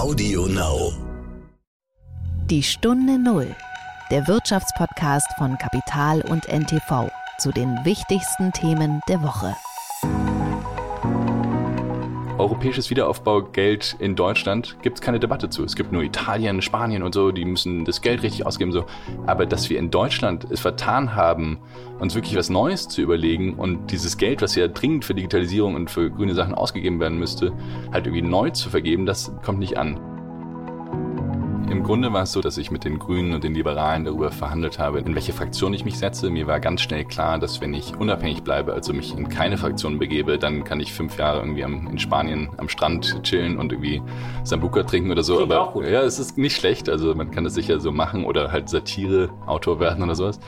Audio Now. Die Stunde Null, der Wirtschaftspodcast von Kapital und NTV zu den wichtigsten Themen der Woche. Europäisches Wiederaufbaugeld in Deutschland gibt es keine Debatte zu. Es gibt nur Italien, Spanien und so, die müssen das Geld richtig ausgeben. So. Aber dass wir in Deutschland es vertan haben, uns wirklich was Neues zu überlegen und dieses Geld, was ja dringend für Digitalisierung und für grüne Sachen ausgegeben werden müsste, halt irgendwie neu zu vergeben, das kommt nicht an. Im Grunde war es so, dass ich mit den Grünen und den Liberalen darüber verhandelt habe, in welche Fraktion ich mich setze. Mir war ganz schnell klar, dass wenn ich unabhängig bleibe, also mich in keine Fraktion begebe, dann kann ich fünf Jahre irgendwie am, in Spanien am Strand chillen und irgendwie Sambuca trinken oder so. Klingt Aber auch gut. ja, es ist nicht schlecht. Also man kann das sicher so machen oder halt Satire-Autor werden oder sowas.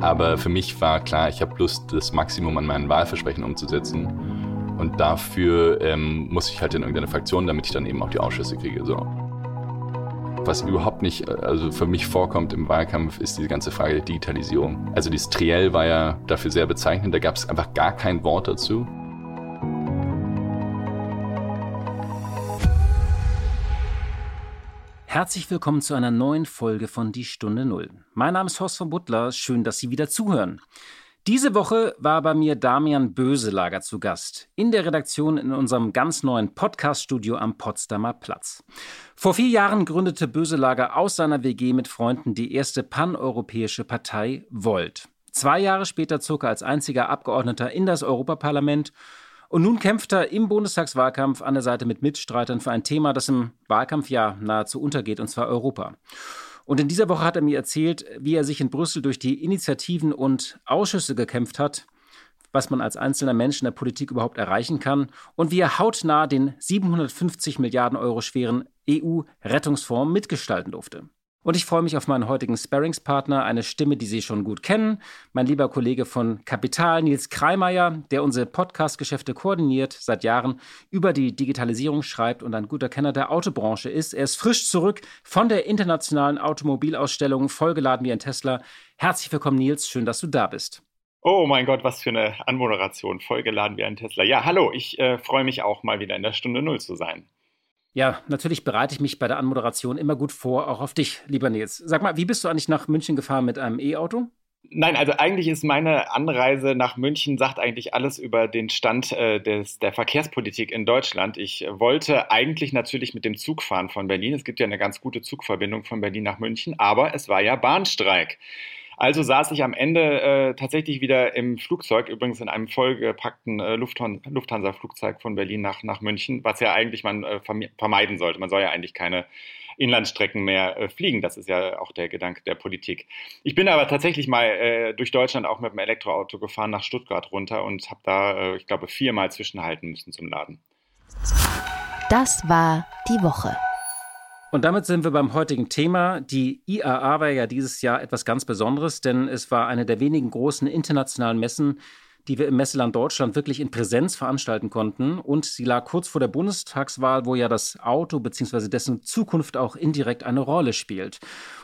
Aber für mich war klar, ich habe Lust, das Maximum an meinen Wahlversprechen umzusetzen. Und dafür ähm, muss ich halt in irgendeine Fraktion, damit ich dann eben auch die Ausschüsse kriege. So. Was überhaupt nicht, also für mich vorkommt im Wahlkampf, ist diese ganze Frage der Digitalisierung. Also dieses Triell war ja dafür sehr bezeichnend, da gab es einfach gar kein Wort dazu. Herzlich willkommen zu einer neuen Folge von Die Stunde Null. Mein Name ist Horst von Butler. Schön, dass Sie wieder zuhören. Diese Woche war bei mir Damian Böselager zu Gast in der Redaktion in unserem ganz neuen Podcast-Studio am Potsdamer Platz. Vor vier Jahren gründete Böselager aus seiner WG mit Freunden die erste paneuropäische Partei Volt. Zwei Jahre später zog er als einziger Abgeordneter in das Europaparlament und nun kämpft er im Bundestagswahlkampf an der Seite mit Mitstreitern für ein Thema, das im Wahlkampfjahr nahezu untergeht, und zwar Europa. Und in dieser Woche hat er mir erzählt, wie er sich in Brüssel durch die Initiativen und Ausschüsse gekämpft hat, was man als einzelner Mensch in der Politik überhaupt erreichen kann und wie er hautnah den 750 Milliarden Euro schweren EU-Rettungsfonds mitgestalten durfte. Und ich freue mich auf meinen heutigen Sparringspartner, eine Stimme, die Sie schon gut kennen, mein lieber Kollege von Kapital, Nils Kreimeier, der unsere Podcast-Geschäfte koordiniert, seit Jahren über die Digitalisierung schreibt und ein guter Kenner der Autobranche ist. Er ist frisch zurück von der internationalen Automobilausstellung, vollgeladen wie ein Tesla. Herzlich willkommen, Nils, schön, dass du da bist. Oh mein Gott, was für eine Anmoderation, vollgeladen wie ein Tesla. Ja, hallo, ich äh, freue mich auch mal wieder in der Stunde Null zu sein. Ja, natürlich bereite ich mich bei der Anmoderation immer gut vor, auch auf dich, lieber Nils. Sag mal, wie bist du eigentlich nach München gefahren mit einem E-Auto? Nein, also eigentlich ist meine Anreise nach München, sagt eigentlich alles über den Stand äh, des, der Verkehrspolitik in Deutschland. Ich wollte eigentlich natürlich mit dem Zug fahren von Berlin. Es gibt ja eine ganz gute Zugverbindung von Berlin nach München, aber es war ja Bahnstreik. Also saß ich am Ende äh, tatsächlich wieder im Flugzeug, übrigens in einem vollgepackten äh, Lufthan Lufthansa-Flugzeug von Berlin nach, nach München, was ja eigentlich man äh, vermeiden sollte. Man soll ja eigentlich keine Inlandstrecken mehr äh, fliegen. Das ist ja auch der Gedanke der Politik. Ich bin aber tatsächlich mal äh, durch Deutschland auch mit dem Elektroauto gefahren nach Stuttgart runter und habe da, äh, ich glaube, viermal zwischenhalten müssen zum Laden. Das war die Woche. Und damit sind wir beim heutigen Thema. Die IAA war ja dieses Jahr etwas ganz Besonderes, denn es war eine der wenigen großen internationalen Messen, die wir im Messeland Deutschland wirklich in Präsenz veranstalten konnten. Und sie lag kurz vor der Bundestagswahl, wo ja das Auto bzw. dessen Zukunft auch indirekt eine Rolle spielt.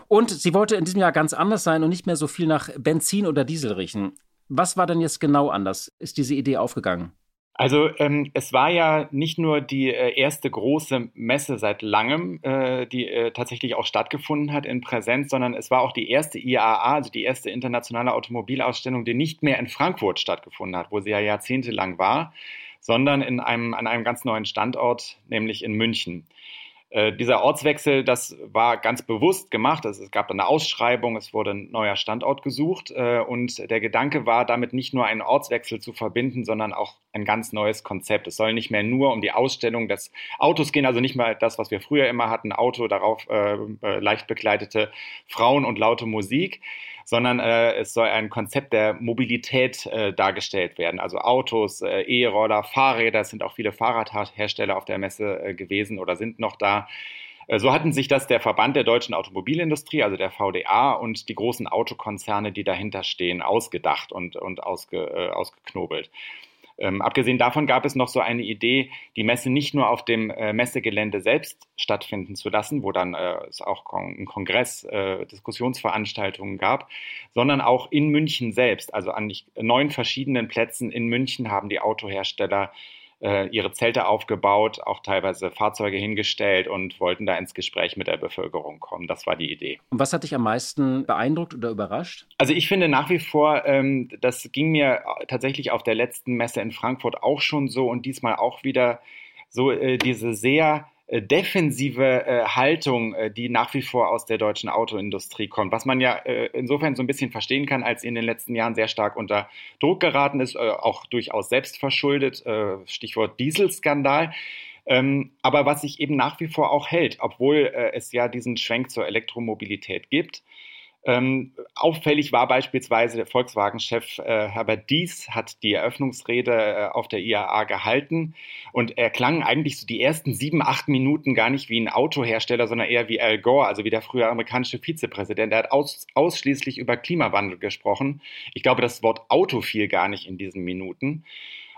Und sie wollte in diesem Jahr ganz anders sein und nicht mehr so viel nach Benzin oder Diesel riechen. Was war denn jetzt genau anders? Ist diese Idee aufgegangen? Also ähm, es war ja nicht nur die äh, erste große Messe seit langem, äh, die äh, tatsächlich auch stattgefunden hat in Präsenz, sondern es war auch die erste IAA, also die erste internationale Automobilausstellung, die nicht mehr in Frankfurt stattgefunden hat, wo sie ja jahrzehntelang war, sondern in einem, an einem ganz neuen Standort, nämlich in München. Äh, dieser Ortswechsel, das war ganz bewusst gemacht. Es, gab eine Ausschreibung, es wurde ein neuer Standort gesucht äh, und der Gedanke war, damit nicht nur einen Ortswechsel zu verbinden, sondern auch ein ganz neues Konzept. Es soll nicht mehr nur um die Ausstellung des Autos gehen, also nicht mehr das, was wir früher immer hatten, Auto, darauf äh, äh leicht begleitete Frauen und laute Musik, sondern äh, es soll ein Konzept der Mobilität äh, dargestellt werden. Also Autos, äh, E-Roller, Fahrräder, es sind auch viele Fahrradhersteller auf der Messe äh, gewesen oder sind noch da. Äh, so hatten sich das der Verband der deutschen Automobilindustrie, also der VDA, und die großen Autokonzerne, die dahinter stehen, ausgedacht und, und ausge, äh, ausgeknobelt. Ähm, abgesehen davon gab es noch so eine Idee, die Messe nicht nur auf dem äh, Messegelände selbst stattfinden zu lassen, wo dann äh, es auch Kon einen Kongress, äh, Diskussionsveranstaltungen gab, sondern auch in München selbst. Also an neun verschiedenen Plätzen in München haben die Autohersteller äh, ihre Zelte aufgebaut, auch teilweise Fahrzeuge hingestellt und wollten da ins Gespräch mit der Bevölkerung kommen. Das war die Idee. Und was hat dich am meisten beeindruckt oder überrascht? Also ich finde nach wie vor, ähm, das ging mir tatsächlich auf der letzten Messe in Frankfurt auch schon so und diesmal auch wieder so äh, diese sehr defensive äh, Haltung, äh, die nach wie vor aus der deutschen Autoindustrie kommt, was man ja äh, insofern so ein bisschen verstehen kann, als sie in den letzten Jahren sehr stark unter Druck geraten ist, äh, auch durchaus selbst verschuldet, äh, Stichwort Dieselskandal. Ähm, aber was sich eben nach wie vor auch hält, obwohl es ja diesen Schwenk zur Elektromobilität gibt. Ähm, auffällig war beispielsweise der Volkswagen-Chef äh, Herbert Dies hat die Eröffnungsrede äh, auf der IAA gehalten und er klang eigentlich so die ersten sieben, acht Minuten gar nicht wie ein Autohersteller, sondern eher wie Al Gore, also wie der frühere amerikanische Vizepräsident. Er hat aus, ausschließlich über Klimawandel gesprochen. Ich glaube, das Wort Auto fiel gar nicht in diesen Minuten.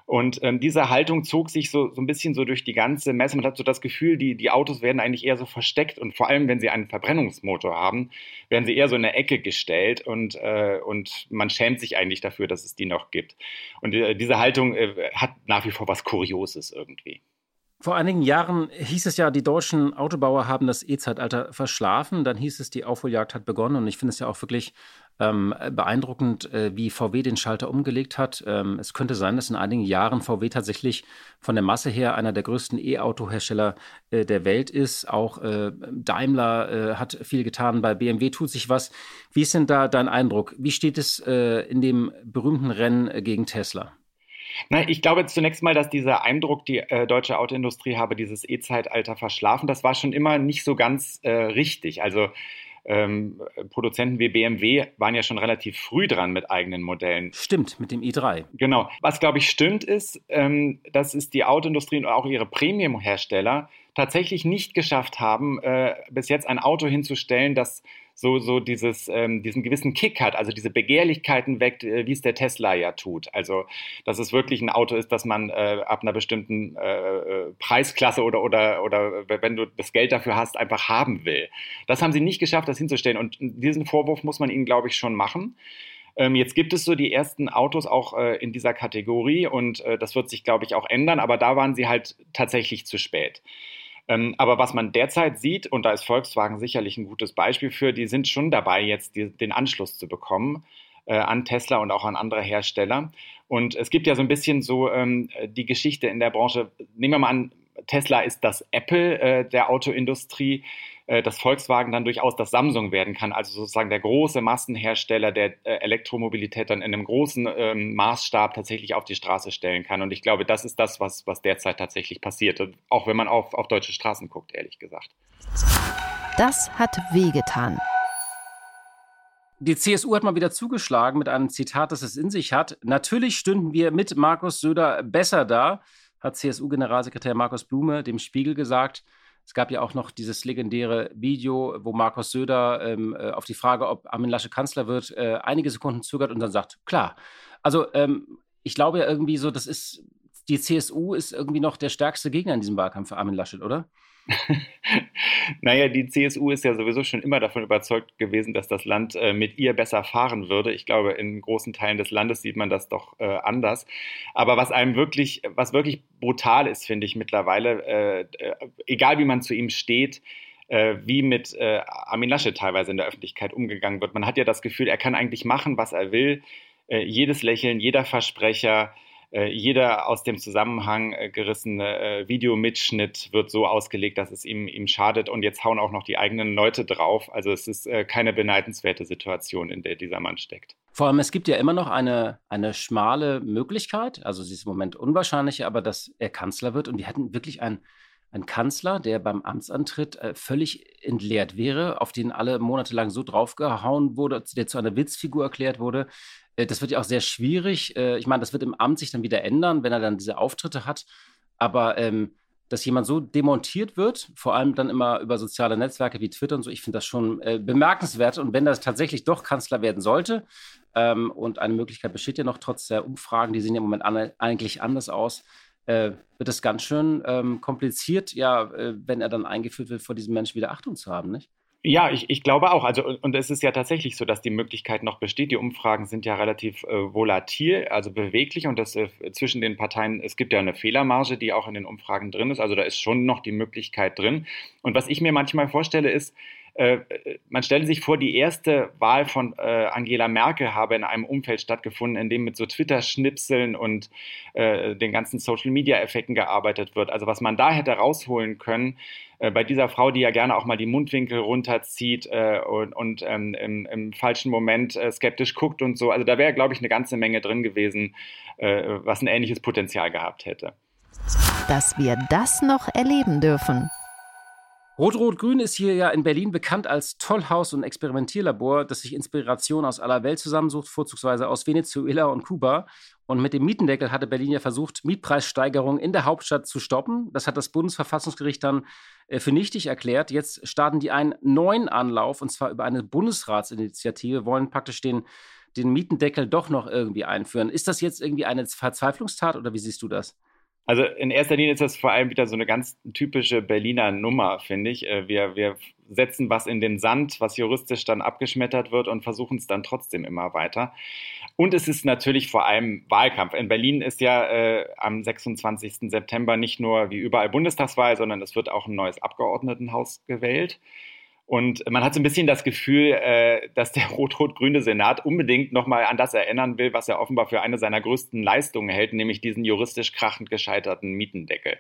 Und ähm, diese Haltung zog sich so, so ein bisschen so durch die ganze Messe. Man hat so das Gefühl, die, die Autos werden eigentlich eher so versteckt und vor allem, wenn sie einen Verbrennungsmotor haben, werden sie eher so in eine Ecke gestellt und, äh, und man schämt sich eigentlich dafür, dass es die noch gibt. Und äh, diese Haltung äh, hat nach wie vor was Kurioses irgendwie. Vor einigen Jahren hieß es ja, die deutschen Autobauer haben das E-Zeitalter verschlafen. Dann hieß es, die Aufholjagd hat begonnen. Und ich finde es ja auch wirklich ähm, beeindruckend, äh, wie VW den Schalter umgelegt hat. Ähm, es könnte sein, dass in einigen Jahren VW tatsächlich von der Masse her einer der größten E-Auto-Hersteller äh, der Welt ist. Auch äh, Daimler äh, hat viel getan. Bei BMW tut sich was. Wie ist denn da dein Eindruck? Wie steht es äh, in dem berühmten Rennen äh, gegen Tesla? Na, ich glaube zunächst mal, dass dieser Eindruck, die äh, deutsche Autoindustrie habe dieses E-Zeitalter verschlafen, das war schon immer nicht so ganz äh, richtig. Also ähm, Produzenten wie BMW waren ja schon relativ früh dran mit eigenen Modellen. Stimmt, mit dem i3. Genau. Was, glaube ich, stimmt, ist, ähm, dass es die Autoindustrie und auch ihre Premium-Hersteller tatsächlich nicht geschafft haben, äh, bis jetzt ein Auto hinzustellen, das so, so dieses, ähm, diesen gewissen Kick hat, also diese Begehrlichkeiten weckt, äh, wie es der Tesla ja tut. Also, dass es wirklich ein Auto ist, das man äh, ab einer bestimmten äh, Preisklasse oder, oder, oder wenn du das Geld dafür hast, einfach haben will. Das haben sie nicht geschafft, das hinzustellen. Und diesen Vorwurf muss man ihnen, glaube ich, schon machen. Ähm, jetzt gibt es so die ersten Autos auch äh, in dieser Kategorie und äh, das wird sich, glaube ich, auch ändern, aber da waren sie halt tatsächlich zu spät. Ähm, aber was man derzeit sieht, und da ist Volkswagen sicherlich ein gutes Beispiel für, die sind schon dabei, jetzt die, den Anschluss zu bekommen äh, an Tesla und auch an andere Hersteller. Und es gibt ja so ein bisschen so ähm, die Geschichte in der Branche. Nehmen wir mal an, Tesla ist das Apple äh, der Autoindustrie. Äh, dass Volkswagen dann durchaus das Samsung werden kann, also sozusagen der große Massenhersteller, der äh, Elektromobilität dann in einem großen ähm, Maßstab tatsächlich auf die Straße stellen kann. Und ich glaube, das ist das, was, was derzeit tatsächlich passiert, auch wenn man auf, auf deutsche Straßen guckt, ehrlich gesagt. Das hat wehgetan. Die CSU hat mal wieder zugeschlagen mit einem Zitat, das es in sich hat. Natürlich stünden wir mit Markus Söder besser da, hat CSU-Generalsekretär Markus Blume dem Spiegel gesagt. Es gab ja auch noch dieses legendäre Video, wo Markus Söder ähm, äh, auf die Frage, ob Armin Lasche Kanzler wird, äh, einige Sekunden zögert und dann sagt, klar. Also ähm, ich glaube ja irgendwie so, das ist, die CSU ist irgendwie noch der stärkste Gegner in diesem Wahlkampf für Armin Laschet, oder? naja, die CSU ist ja sowieso schon immer davon überzeugt gewesen, dass das Land äh, mit ihr besser fahren würde. Ich glaube, in großen Teilen des Landes sieht man das doch äh, anders. Aber was einem wirklich, was wirklich brutal ist, finde ich mittlerweile, äh, äh egal wie man zu ihm steht, äh, wie mit äh, Armin Laschet teilweise in der Öffentlichkeit umgegangen wird. Man hat ja das Gefühl, er kann eigentlich machen, was er will. jedes Lächeln, jeder Versprecher, jeder aus dem Zusammenhang äh, gerissene äh, Videomitschnitt wird so ausgelegt, dass es ihm, ihm schadet und jetzt hauen auch noch die eigenen Leute drauf. Also es ist äh, keine beneidenswerte Situation, in der dieser Mann steckt. Vor allem, es gibt ja immer noch eine, eine schmale Möglichkeit, also sie ist im Moment unwahrscheinlich, aber dass er Kanzler wird und wir hätten wirklich ein ein Kanzler, der beim Amtsantritt äh, völlig entleert wäre, auf den alle monatelang so draufgehauen wurde, der zu einer Witzfigur erklärt wurde. Äh, das wird ja auch sehr schwierig. Äh, ich meine, das wird im Amt sich dann wieder ändern, wenn er dann diese Auftritte hat. Aber ähm, dass jemand so demontiert wird, vor allem dann immer über soziale Netzwerke wie Twitter und so, ich finde das schon äh, bemerkenswert. Und wenn das tatsächlich doch Kanzler werden sollte, ähm, und eine Möglichkeit besteht ja noch trotz der Umfragen, die sehen ja im Moment an, eigentlich anders aus, äh, wird es ganz schön ähm, kompliziert, ja, äh, wenn er dann eingeführt wird, vor diesem Menschen wieder Achtung zu haben, nicht? Ja, ich, ich glaube auch. Also, und es ist ja tatsächlich so, dass die Möglichkeit noch besteht. Die Umfragen sind ja relativ äh, volatil, also beweglich und das äh, zwischen den Parteien, es gibt ja eine Fehlermarge, die auch in den Umfragen drin ist. Also da ist schon noch die Möglichkeit drin. Und was ich mir manchmal vorstelle, ist, man stelle sich vor, die erste Wahl von äh, Angela Merkel habe in einem Umfeld stattgefunden, in dem mit so Twitter-Schnipseln und äh, den ganzen Social-Media-Effekten gearbeitet wird. Also was man da hätte rausholen können, äh, bei dieser Frau, die ja gerne auch mal die Mundwinkel runterzieht äh, und, und ähm, im, im, falschen Moment äh, skeptisch guckt und so. Also da wäre, glaube ich, eine ganze Menge drin gewesen, was ein ähnliches Potenzial gehabt hätte. Dass wir das noch erleben dürfen. Rot-Rot-Grün ist hier ja in Berlin bekannt als Tollhaus und Experimentierlabor, das sich Inspiration aus aller Welt zusammensucht, vorzugsweise aus Venezuela und Kuba. Und mit dem Mietendeckel hatte Berlin ja versucht, Mietpreissteigerungen in der Hauptstadt zu stoppen. Das hat das Bundesverfassungsgericht dann äh, für nichtig erklärt. Jetzt starten die einen neuen Anlauf, und zwar über eine Bundesratsinitiative, wollen praktisch den, den Mietendeckel doch noch irgendwie einführen. Ist das jetzt irgendwie eine Verzweiflungstat oder wie siehst du das? Also in erster Linie ist das vor allem wieder so eine ganz typische Berliner Nummer, finde ich. Äh, wir, wir setzen was in den Sand, was juristisch dann abgeschmettert wird und versuchen es dann trotzdem immer weiter. Und es ist natürlich vor allem Wahlkampf. In Berlin ist ja äh, am 26. September nicht nur wie überall Bundestagswahl, sondern es wird auch ein neues Abgeordnetenhaus gewählt. Und man hat so ein bisschen das Gefühl, äh, dass der rot-rot-grüne Senat unbedingt nochmal an das erinnern will, was er offenbar für eine seiner größten Leistungen hält, nämlich diesen juristisch krachend gescheiterten Mietendeckel.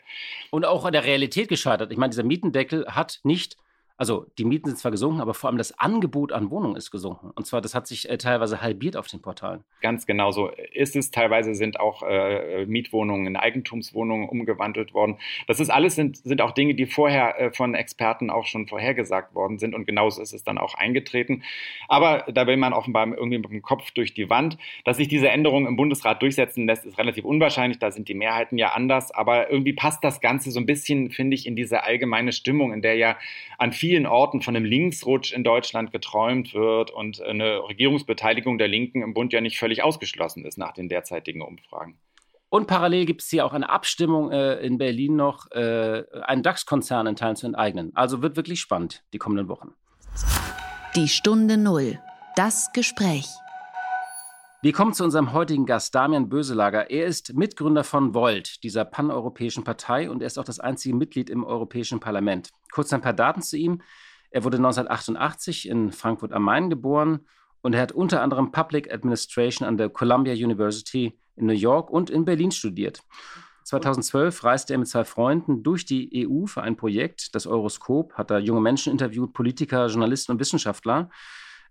Und auch an der Realität gescheitert. Ich meine, dieser Mietendeckel hat nicht also die Mieten sind zwar gesunken, aber vor allem das Angebot an Wohnungen ist gesunken. Und zwar, das hat sich äh, teilweise halbiert auf den Portalen. Ganz genau so ist es. Teilweise sind auch äh, Mietwohnungen in Eigentumswohnungen umgewandelt worden. Das ist alles sind, sind auch Dinge, die vorher äh, von Experten auch schon vorhergesagt worden sind. Und genauso ist es dann auch eingetreten. Aber da will man offenbar irgendwie mit dem Kopf durch die Wand. Dass sich diese Änderung im Bundesrat durchsetzen lässt, ist relativ unwahrscheinlich. Da sind die Mehrheiten ja anders. Aber irgendwie passt das Ganze so ein bisschen, finde ich, in diese allgemeine Stimmung, in der ja an vielen vielen Orten von einem Linksrutsch in Deutschland geträumt wird und eine Regierungsbeteiligung der Linken im Bund ja nicht völlig ausgeschlossen ist nach den derzeitigen Umfragen. Und parallel gibt es hier auch eine Abstimmung äh, in Berlin noch, äh, einen DAX-Konzern in Teilen zu enteignen. Also wird wirklich spannend die kommenden Wochen. Die Stunde Null. Das Gespräch. Wir kommen zu unserem heutigen Gast, Damian Böselager. Er ist Mitgründer von Volt, dieser paneuropäischen Partei, und er ist auch das einzige Mitglied im Europäischen Parlament. Kurz ein paar Daten zu ihm. Er wurde 1988 in Frankfurt am Main geboren und er hat unter anderem Public Administration an der Columbia University in New York und in Berlin studiert. 2012 reiste er mit zwei Freunden durch die EU für ein Projekt, das Euroskop, hat da junge Menschen interviewt, Politiker, Journalisten und Wissenschaftler.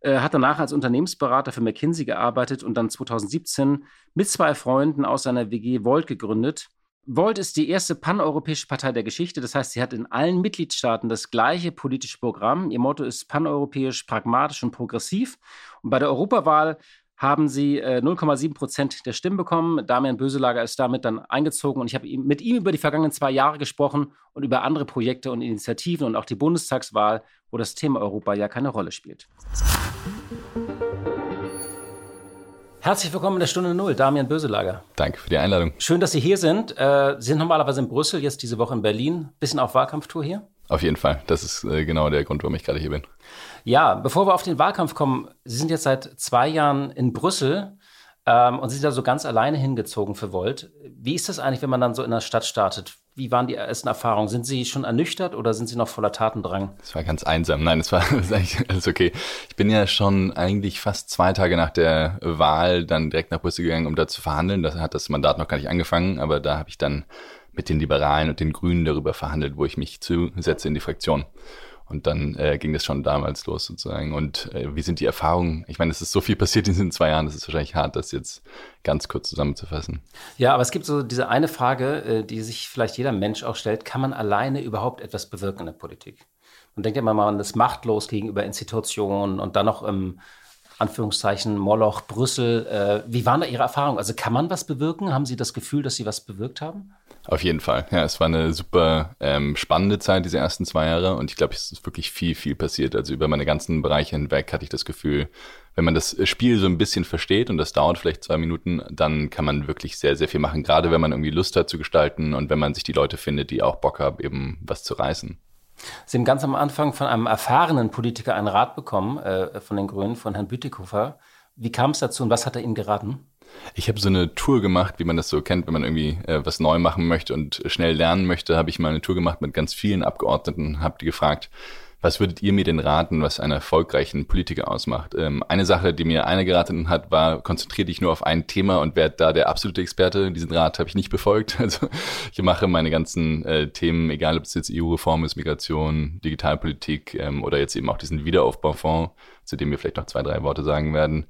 Äh, hat danach als Unternehmensberater für McKinsey gearbeitet und dann 2017 mit zwei Freunden aus seiner WG Volt gegründet. Volt ist die erste paneuropäische Partei der Geschichte. Das heißt, sie hat in allen Mitgliedstaaten das gleiche politische Programm. Ihr Motto ist paneuropäisch, pragmatisch und progressiv. Und bei der Europawahl haben sie äh, 0,7 Prozent der Stimmen bekommen. Damian Böselager ist damit dann eingezogen und ich habe mit ihm über die vergangenen zwei Jahre gesprochen und über andere Projekte und Initiativen und auch die Bundestagswahl, wo das Thema Europa ja keine Rolle spielt. Herzlich willkommen in der Stunde Null, Damian Böselager. Danke für die Einladung. Schön, dass Sie hier sind. Äh, Sie sind normalerweise in Brüssel, jetzt diese Woche in Berlin. Bisschen auf Wahlkampftour hier? Auf jeden Fall. Das ist äh, genau der Grund, warum ich gerade hier bin. Ja, bevor wir auf den Wahlkampf kommen, Sie sind jetzt seit zwei Jahren in Brüssel ähm, und Sie sind da so ganz alleine hingezogen für Volt. Wie ist das eigentlich, wenn man dann so in der Stadt startet? Wie waren die ersten Erfahrungen? Sind Sie schon ernüchtert oder sind Sie noch voller Tatendrang? Es war ganz einsam. Nein, es war eigentlich alles okay. Ich bin ja schon eigentlich fast zwei Tage nach der Wahl dann direkt nach Brüssel gegangen, um da zu verhandeln. Da hat das Mandat noch gar nicht angefangen, aber da habe ich dann mit den Liberalen und den Grünen darüber verhandelt, wo ich mich zusetze in die Fraktion. Und dann äh, ging das schon damals los sozusagen. Und äh, wie sind die Erfahrungen? Ich meine, es ist so viel passiert in diesen zwei Jahren, das ist wahrscheinlich hart, das jetzt ganz kurz zusammenzufassen. Ja, aber es gibt so diese eine Frage, äh, die sich vielleicht jeder Mensch auch stellt. Kann man alleine überhaupt etwas bewirken in der Politik? Man denkt immer mal, man ist machtlos gegenüber Institutionen und dann noch im Anführungszeichen Moloch, Brüssel. Äh, wie waren da Ihre Erfahrungen? Also kann man was bewirken? Haben Sie das Gefühl, dass Sie was bewirkt haben? Auf jeden Fall. Ja, es war eine super ähm, spannende Zeit, diese ersten zwei Jahre. Und ich glaube, es ist wirklich viel, viel passiert. Also über meine ganzen Bereiche hinweg hatte ich das Gefühl, wenn man das Spiel so ein bisschen versteht und das dauert vielleicht zwei Minuten, dann kann man wirklich sehr, sehr viel machen. Gerade wenn man irgendwie Lust hat zu gestalten und wenn man sich die Leute findet, die auch Bock haben, eben was zu reißen. Sie haben ganz am Anfang von einem erfahrenen Politiker einen Rat bekommen, äh, von den Grünen, von Herrn Bütikofer. Wie kam es dazu und was hat er Ihnen geraten? Ich habe so eine Tour gemacht, wie man das so kennt, wenn man irgendwie äh, was neu machen möchte und schnell lernen möchte, habe ich mal eine Tour gemacht mit ganz vielen Abgeordneten, habe die gefragt, was würdet ihr mir denn raten, was einen erfolgreichen Politiker ausmacht? Ähm, eine Sache, die mir einer geraten hat, war, konzentriere dich nur auf ein Thema und werd da der absolute Experte. Diesen Rat habe ich nicht befolgt. Also ich mache meine ganzen äh, Themen, egal ob es jetzt EU-Reform ist, Migration, Digitalpolitik ähm, oder jetzt eben auch diesen Wiederaufbaufonds, zu dem wir vielleicht noch zwei, drei Worte sagen werden.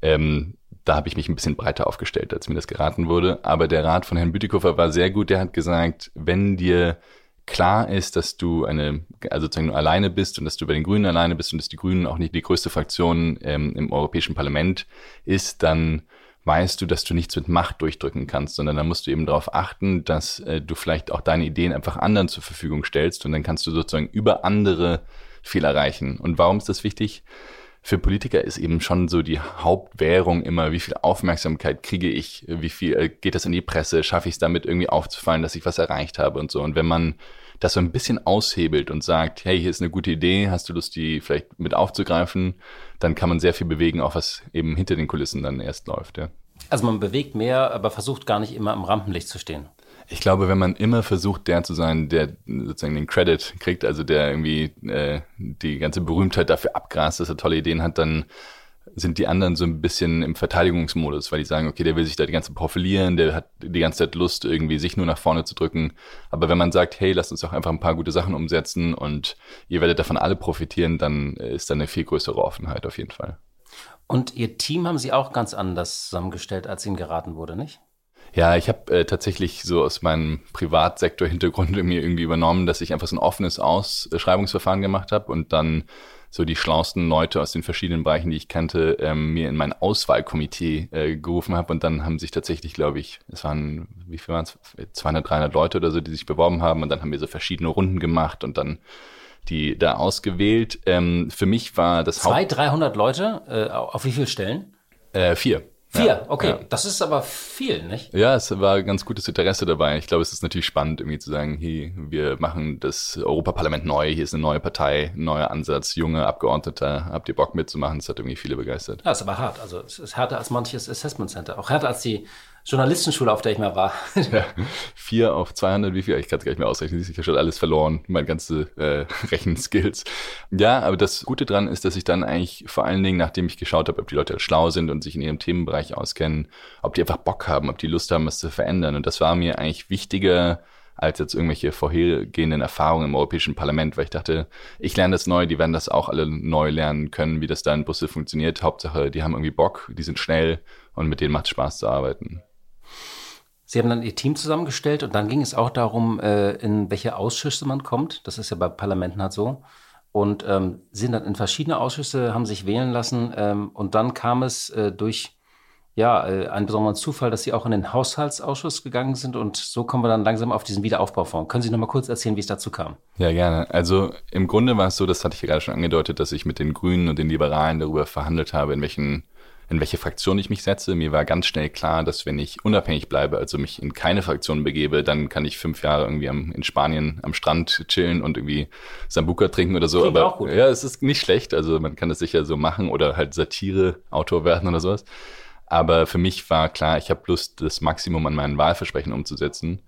Ähm, da habe ich mich ein bisschen breiter aufgestellt, als mir das geraten wurde. Aber der Rat von Herrn Bütikofer war sehr gut. Der hat gesagt, wenn dir klar ist, dass du eine, also sozusagen nur alleine bist und dass du bei den Grünen alleine bist und dass die Grünen auch nicht die größte Fraktion ähm, im Europäischen Parlament ist, dann weißt du, dass du nichts mit Macht durchdrücken kannst, sondern dann musst du eben darauf achten, dass äh, du vielleicht auch deine Ideen einfach anderen zur Verfügung stellst und dann kannst du sozusagen über andere viel erreichen. Und warum ist das wichtig? Für Politiker ist eben schon so die Hauptwährung immer, wie viel Aufmerksamkeit kriege ich, wie viel äh, geht das in die Presse, schaffe ich es damit irgendwie aufzufallen, dass ich was erreicht habe und so. Und wenn man das so ein bisschen aushebelt und sagt, hey, hier ist eine gute Idee, hast du Lust, die vielleicht mit aufzugreifen, dann kann man sehr viel bewegen, auch was eben hinter den Kulissen dann erst läuft, ja. Also man bewegt mehr, aber versucht gar nicht immer im Rampenlicht zu stehen. Ich glaube, wenn man immer versucht, der zu sein, der sozusagen den Credit kriegt, also der irgendwie äh, die ganze Berühmtheit dafür abgrast, dass er tolle Ideen hat, dann sind die anderen so ein bisschen im Verteidigungsmodus, weil die sagen, okay, der will sich da die ganze Zeit profilieren, der hat die ganze Zeit Lust, irgendwie sich nur nach vorne zu drücken. Aber wenn man sagt, hey, lasst uns doch einfach ein paar gute Sachen umsetzen und ihr werdet davon alle profitieren, dann ist da eine viel größere Offenheit auf jeden Fall. Und Ihr Team haben Sie auch ganz anders zusammengestellt, als Ihnen geraten wurde, nicht? Ja, ich habe äh, tatsächlich so aus meinem Privatsektor-Hintergrund mir irgendwie übernommen, dass ich einfach so ein offenes Ausschreibungsverfahren gemacht habe und dann so die schlausten Leute aus den verschiedenen Bereichen, die ich kannte, ähm, mir in mein Auswahlkomitee äh, gerufen habe. Und dann haben sich tatsächlich, glaube ich, es waren, wie viel waren es, 200, 300 Leute oder so, die sich beworben haben. Und dann haben wir so verschiedene Runden gemacht und dann die da ausgewählt. Ähm, für mich war das Zwei, Haupt 300 Leute? Äh, auf wie viele Stellen? Äh, vier. Vier, ja, okay. Ja. Das ist aber viel, nicht? Ja, es war ganz gutes Interesse dabei. Ich glaube, es ist natürlich spannend, irgendwie zu sagen, hey, wir machen das Europaparlament neu, hier ist eine neue Partei, ein neuer Ansatz, junge Abgeordnete, habt ihr Bock mitzumachen? Das hat irgendwie viele begeistert. Ja, ist aber hart. Also es ist härter als manches Assessment Center. Auch härter als die Journalistenschule, auf der ich mal war. ja, vier auf 200, wie viel? Ich kann es gar nicht mehr ausrechnen. Ich habe schon alles verloren, meine ganze äh, Rechenskills. Ja, aber das Gute dran ist, dass ich dann eigentlich vor allen Dingen, nachdem ich geschaut habe, ob die Leute halt schlau sind und sich in ihrem Themenbereich auskennen, ob die einfach Bock haben, ob die Lust haben, was zu verändern. Und das war mir eigentlich wichtiger, als jetzt irgendwelche vorhergehenden Erfahrungen im Europäischen Parlament, weil ich dachte, ich lerne das neu, die werden das auch alle neu lernen können, wie das da in Brüssel funktioniert. Hauptsache, die haben irgendwie Bock, die sind schnell und mit denen macht es Spaß zu arbeiten. Sie haben dann Ihr Team zusammengestellt und dann ging es auch darum, äh, in welche Ausschüsse man kommt. Das ist ja bei Parlamenten halt so. Und ähm, sind dann in verschiedene Ausschüsse, haben sich wählen lassen. Ähm, und dann kam es äh, durch ja, äh, einen besonderen Zufall, dass Sie auch in den Haushaltsausschuss gegangen sind. Und so kommen wir dann langsam auf diesen Wiederaufbaufonds. Können Sie noch mal kurz erzählen, wie es dazu kam? Ja, gerne. Also im Grunde war es so, das hatte ich gerade schon angedeutet, dass ich mit den Grünen und den Liberalen darüber verhandelt habe, in welchen in welche Fraktion ich mich setze. Mir war ganz schnell klar, dass wenn ich unabhängig bleibe, also mich in keine Fraktion begebe, dann kann ich fünf Jahre irgendwie am, in Spanien am Strand chillen und irgendwie Sambuca trinken oder so. Klingt Aber auch gut. ja, es ist nicht schlecht. Also man kann das sicher so machen oder halt Satire-Autor werden oder sowas. Aber für mich war klar, ich habe Lust, das Maximum an meinen Wahlversprechen umzusetzen.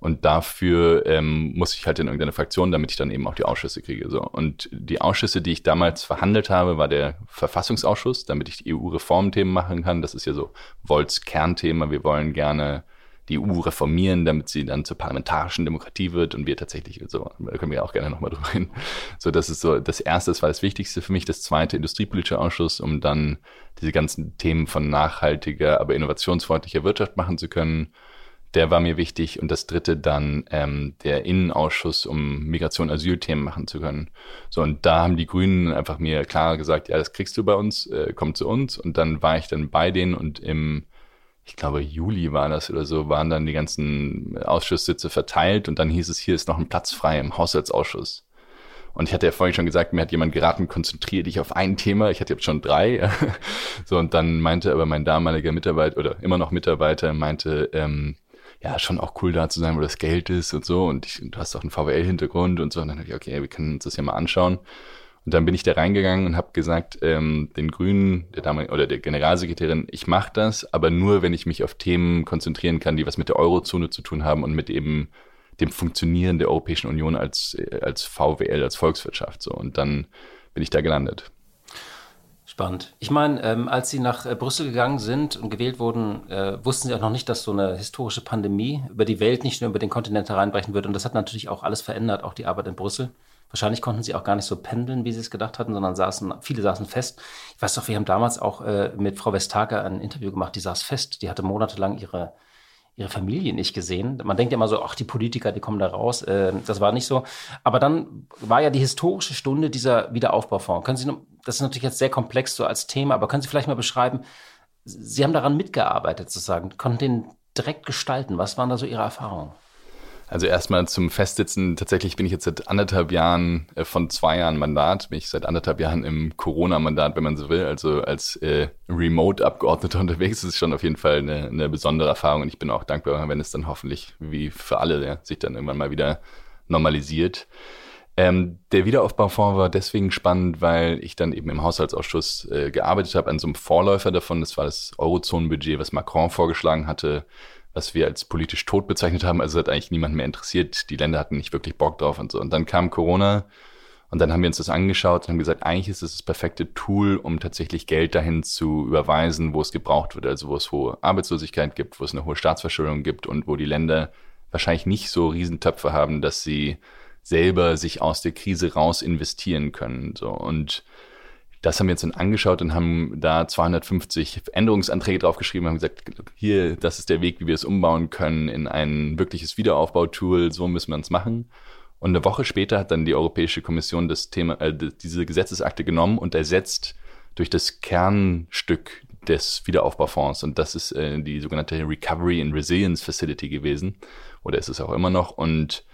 Und dafür ähm, muss ich halt in irgendeine Fraktion, damit ich dann eben auch die Ausschüsse kriege. So. Und die Ausschüsse, die ich damals verhandelt habe, war der Verfassungsausschuss, damit ich die EU-Reformthemen machen kann. Das ist ja so Volts Kernthema. Wir wollen gerne die EU reformieren, damit sie dann zur parlamentarischen Demokratie wird und wir tatsächlich, so, da können wir auch gerne nochmal drüber reden. So, das ist so, das erste, das war das Wichtigste für mich, das zweite, industriepolitische Ausschuss, um dann diese ganzen Themen von nachhaltiger, aber innovationsfreundlicher Wirtschaft machen zu können der war mir wichtig. Und das dritte dann ähm, der Innenausschuss, um Migration, Asylthemen machen zu können. So, und da haben die Grünen einfach mir klar gesagt, ja, das kriegst du bei uns, äh, komm zu uns. Und dann war ich dann bei denen und im, ich glaube, Juli war das oder so, waren dann die ganzen Ausschusssitze verteilt und dann hieß es, hier ist noch ein Platz frei im Haushaltsausschuss. Und ich hatte ja vorhin schon gesagt, mir hat jemand geraten, konzentriere dich auf ein Thema. Ich hatte jetzt schon drei. so, und dann meinte aber mein damaliger Mitarbeiter oder immer noch Mitarbeiter meinte, ähm, ja, schon auch cool da zu sein, wo das Geld ist und so. Und ich, du hast auch einen VWL-Hintergrund und so. Und dann dachte ich, okay, wir können uns das ja mal anschauen. Und dann bin ich da reingegangen und habe gesagt, ähm, den Grünen, der Dame, oder der Generalsekretärin, ich mache das, aber nur, wenn ich mich auf Themen konzentrieren kann, die was mit der Eurozone zu tun haben und mit eben dem Funktionieren der Europäischen Union als, als VWL, als Volkswirtschaft. So. Und dann bin ich da gelandet. Spannend. Ich meine, ähm, als Sie nach äh, Brüssel gegangen sind und gewählt wurden, äh, wussten Sie auch noch nicht, dass so eine historische Pandemie über die Welt, nicht nur über den Kontinent hereinbrechen wird. Und das hat natürlich auch alles verändert, auch die Arbeit in Brüssel. Wahrscheinlich konnten sie auch gar nicht so pendeln, wie sie es gedacht hatten, sondern saßen, viele saßen fest. Ich weiß doch, wir haben damals auch äh, mit Frau Vestager ein Interview gemacht, die saß fest. Die hatte monatelang ihre, ihre Familie nicht gesehen. Man denkt ja immer so, ach, die Politiker, die kommen da raus. Äh, das war nicht so. Aber dann war ja die historische Stunde dieser Wiederaufbaufonds. Können Sie das ist natürlich jetzt sehr komplex so als Thema, aber können Sie vielleicht mal beschreiben, Sie haben daran mitgearbeitet sozusagen, konnten den direkt gestalten. Was waren da so Ihre Erfahrungen? Also erstmal zum Festsitzen. Tatsächlich bin ich jetzt seit anderthalb Jahren äh, von zwei Jahren Mandat. Bin ich seit anderthalb Jahren im Corona-Mandat, wenn man so will. Also als äh, Remote-Abgeordneter unterwegs. Das ist schon auf jeden Fall eine, eine, besondere Erfahrung. Und ich bin auch dankbar, wenn es dann hoffentlich, wie für alle, ja, sich dann irgendwann mal wieder normalisiert. Ähm, der Wiederaufbaufonds war deswegen spannend, weil ich dann eben im Haushaltsausschuss äh, gearbeitet habe an so einem Vorläufer davon. Das war das Eurozonenbudget, was Macron vorgeschlagen hatte, was wir als politisch tot bezeichnet haben. Also hat eigentlich niemand mehr interessiert. Die Länder hatten nicht wirklich Bock drauf und so. Und dann kam Corona und dann haben wir uns das angeschaut und haben gesagt, eigentlich ist es das perfekte Tool, um tatsächlich Geld dahin zu überweisen, wo es gebraucht wird. Also wo es hohe Arbeitslosigkeit gibt, wo es eine hohe Staatsverschuldung gibt und wo die Länder wahrscheinlich nicht so Riesentöpfe haben, dass sie selber sich aus der Krise raus investieren können. So. Und das haben wir uns dann angeschaut und haben da 250 Änderungsanträge draufgeschrieben, haben gesagt, hier, das ist der Weg, wie wir es umbauen können in ein wirkliches Wiederaufbautool, so müssen wir uns machen. Und eine Woche später hat dann die Europäische Kommission das Thema, äh, diese Gesetzesakte genommen und ersetzt durch das Kernstück des Wiederaufbaufonds. Und das ist äh, die sogenannte Recovery and Resilience Facility gewesen. Oder ist es auch immer noch. Und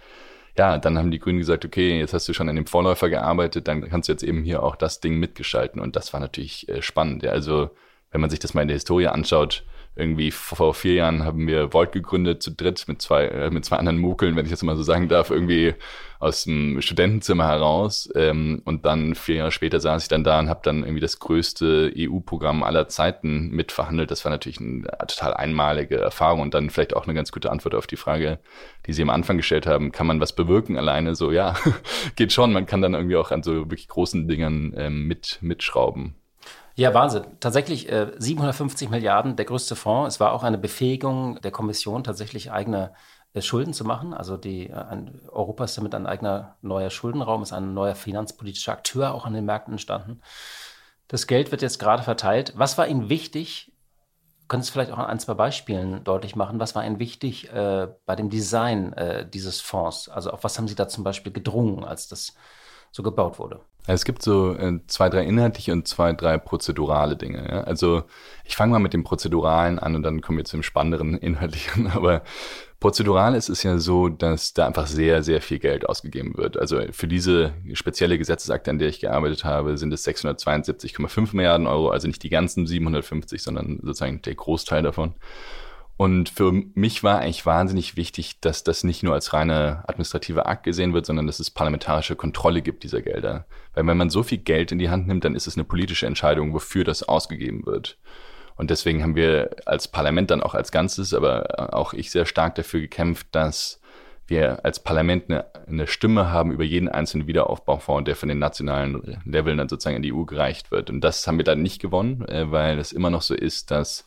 ja, dann haben die Grünen gesagt, okay, jetzt hast du schon an dem Vorläufer gearbeitet, dann kannst du jetzt eben hier auch das Ding mitgestalten. Und das war natürlich äh, spannend. Ja. Also, wenn man sich das mal in der Historie anschaut, irgendwie vor vier Jahren haben wir Volt gegründet zu dritt mit zwei, äh, mit zwei anderen Mukeln, wenn ich das mal so sagen darf, irgendwie aus dem Studentenzimmer heraus. Ähm, und dann vier Jahre später saß ich dann da und habe dann irgendwie das größte EU-Programm aller Zeiten mitverhandelt. Das war natürlich eine total einmalige Erfahrung und dann vielleicht auch eine ganz gute Antwort auf die Frage, die Sie am Anfang gestellt haben, kann man was bewirken alleine? So, ja, geht schon. Man kann dann irgendwie auch an so wirklich großen Dingern ähm, mit, mitschrauben. Ja, Wahnsinn. Tatsächlich äh, 750 Milliarden, der größte Fonds. Es war auch eine Befähigung der Kommission, tatsächlich eigene äh, Schulden zu machen. Also die, äh, ein, Europa ist damit ein eigener neuer Schuldenraum, ist ein neuer finanzpolitischer Akteur auch an den Märkten entstanden. Das Geld wird jetzt gerade verteilt. Was war Ihnen wichtig? Können Sie vielleicht auch an ein, zwei Beispielen deutlich machen? Was war Ihnen wichtig äh, bei dem Design äh, dieses Fonds? Also auf was haben Sie da zum Beispiel gedrungen, als das so gebaut wurde? Es gibt so äh, zwei, drei inhaltliche und zwei, drei prozedurale Dinge. Ja? Also ich fange mal mit dem Prozeduralen an und dann kommen wir zu dem spannenderen inhaltlichen. Aber prozedural ist es ja so, dass da einfach sehr, sehr viel Geld ausgegeben wird. Also für diese spezielle Gesetzesakte, an der ich gearbeitet habe, sind es 672,5 Milliarden Euro, also nicht die ganzen 750, sondern sozusagen der Großteil davon. Und für mich war eigentlich wahnsinnig wichtig, dass das nicht nur als reine administrative Akt gesehen wird, sondern dass es parlamentarische Kontrolle gibt dieser Gelder. Weil wenn man so viel Geld in die Hand nimmt, dann ist es eine politische Entscheidung, wofür das ausgegeben wird. Und deswegen haben wir als Parlament dann auch als Ganzes, aber auch ich sehr stark dafür gekämpft, dass wir als Parlament eine, eine Stimme haben über jeden einzelnen Wiederaufbaufonds, der von den nationalen Leveln dann sozusagen in die EU gereicht wird. Und das haben wir dann nicht gewonnen, äh, weil es immer noch so ist, dass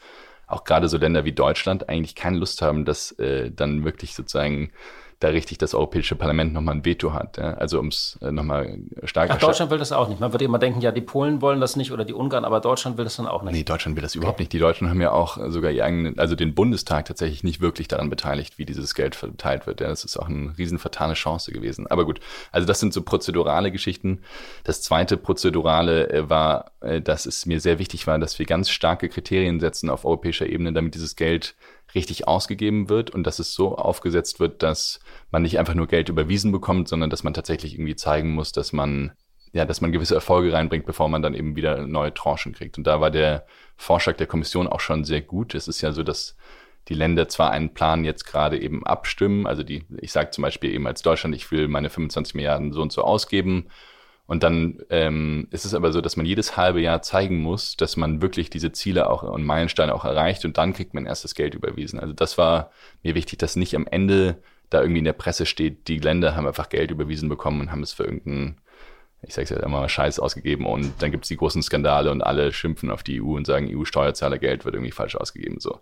auch gerade so Länder wie Deutschland eigentlich keine Lust haben, dass äh, dann wirklich sozusagen da richtig das Europäische Parlament nochmal ein Veto hat. Ja? Also um es äh, nochmal stark Ach, Deutschland will das auch nicht. Man würde immer denken, ja, die Polen wollen das nicht oder die Ungarn, aber Deutschland will das dann auch nicht. Nee, Deutschland will das überhaupt okay. nicht. Die Deutschen haben ja auch sogar ihr eigenen, also den Bundestag tatsächlich nicht wirklich daran beteiligt, wie dieses Geld verteilt wird. Ja? Das ist auch eine riesen vertane Chance gewesen. Aber gut, also das sind so prozedurale Geschichten. Das zweite prozedurale äh, war, äh, dass es mir sehr wichtig war, dass wir ganz starke Kriterien setzen auf europäischer Ebene, damit dieses Geld richtig ausgegeben wird und dass es so aufgesetzt wird, dass man nicht einfach nur Geld überwiesen bekommt, sondern dass man tatsächlich irgendwie zeigen muss, dass man ja, dass man gewisse Erfolge reinbringt, bevor man dann eben wieder neue Tranchen kriegt. Und da war der Vorschlag der Kommission auch schon sehr gut. Es ist ja so, dass die Länder zwar einen Plan jetzt gerade eben abstimmen, also die, ich sage zum Beispiel eben als Deutschland, ich will meine 25 Milliarden so und so ausgeben. Und dann ähm, ist es aber so, dass man jedes halbe Jahr zeigen muss, dass man wirklich diese Ziele auch und Meilensteine auch erreicht und dann kriegt man erst das Geld überwiesen. Also das war mir wichtig, dass nicht am Ende da irgendwie in der Presse steht, die Länder haben einfach Geld überwiesen bekommen und haben es für irgendeinen, ich sage es ja immer mal, Scheiß ausgegeben und dann gibt es die großen Skandale und alle schimpfen auf die EU und sagen, EU-Steuerzahlergeld wird irgendwie falsch ausgegeben. So.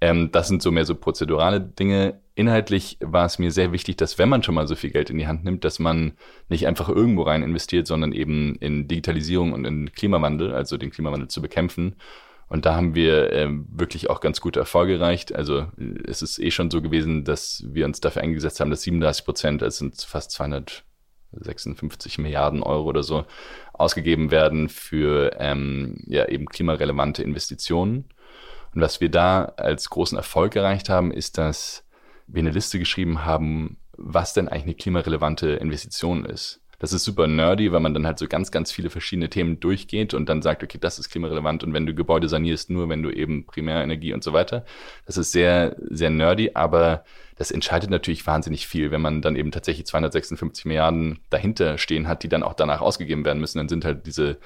Ähm, das sind so mehr so prozedurale Dinge. Inhaltlich war es mir sehr wichtig, dass wenn man schon mal so viel Geld in die Hand nimmt, dass man nicht einfach irgendwo rein investiert, sondern eben in Digitalisierung und in Klimawandel, also den Klimawandel zu bekämpfen. Und da haben wir äh, wirklich auch ganz gute Erfolge erreicht. Also es ist eh schon so gewesen, dass wir uns dafür eingesetzt haben, dass 37 Prozent, das sind fast 256 Milliarden Euro oder so, ausgegeben werden für ähm, ja eben klimarelevante Investitionen. Und was wir da als großen Erfolg erreicht haben, ist, dass wir eine Liste geschrieben haben, was denn eigentlich eine klimarelevante Investition ist. Das ist super nerdy, weil man dann halt so ganz, ganz viele verschiedene Themen durchgeht und dann sagt, okay, das ist klimarelevant und wenn du Gebäude sanierst, nur wenn du eben Primärenergie und so weiter. Das ist sehr, sehr nerdy, aber das entscheidet natürlich wahnsinnig viel. Wenn man dann eben tatsächlich 256 Milliarden dahinter stehen hat, die dann auch danach ausgegeben werden müssen, dann sind halt diese,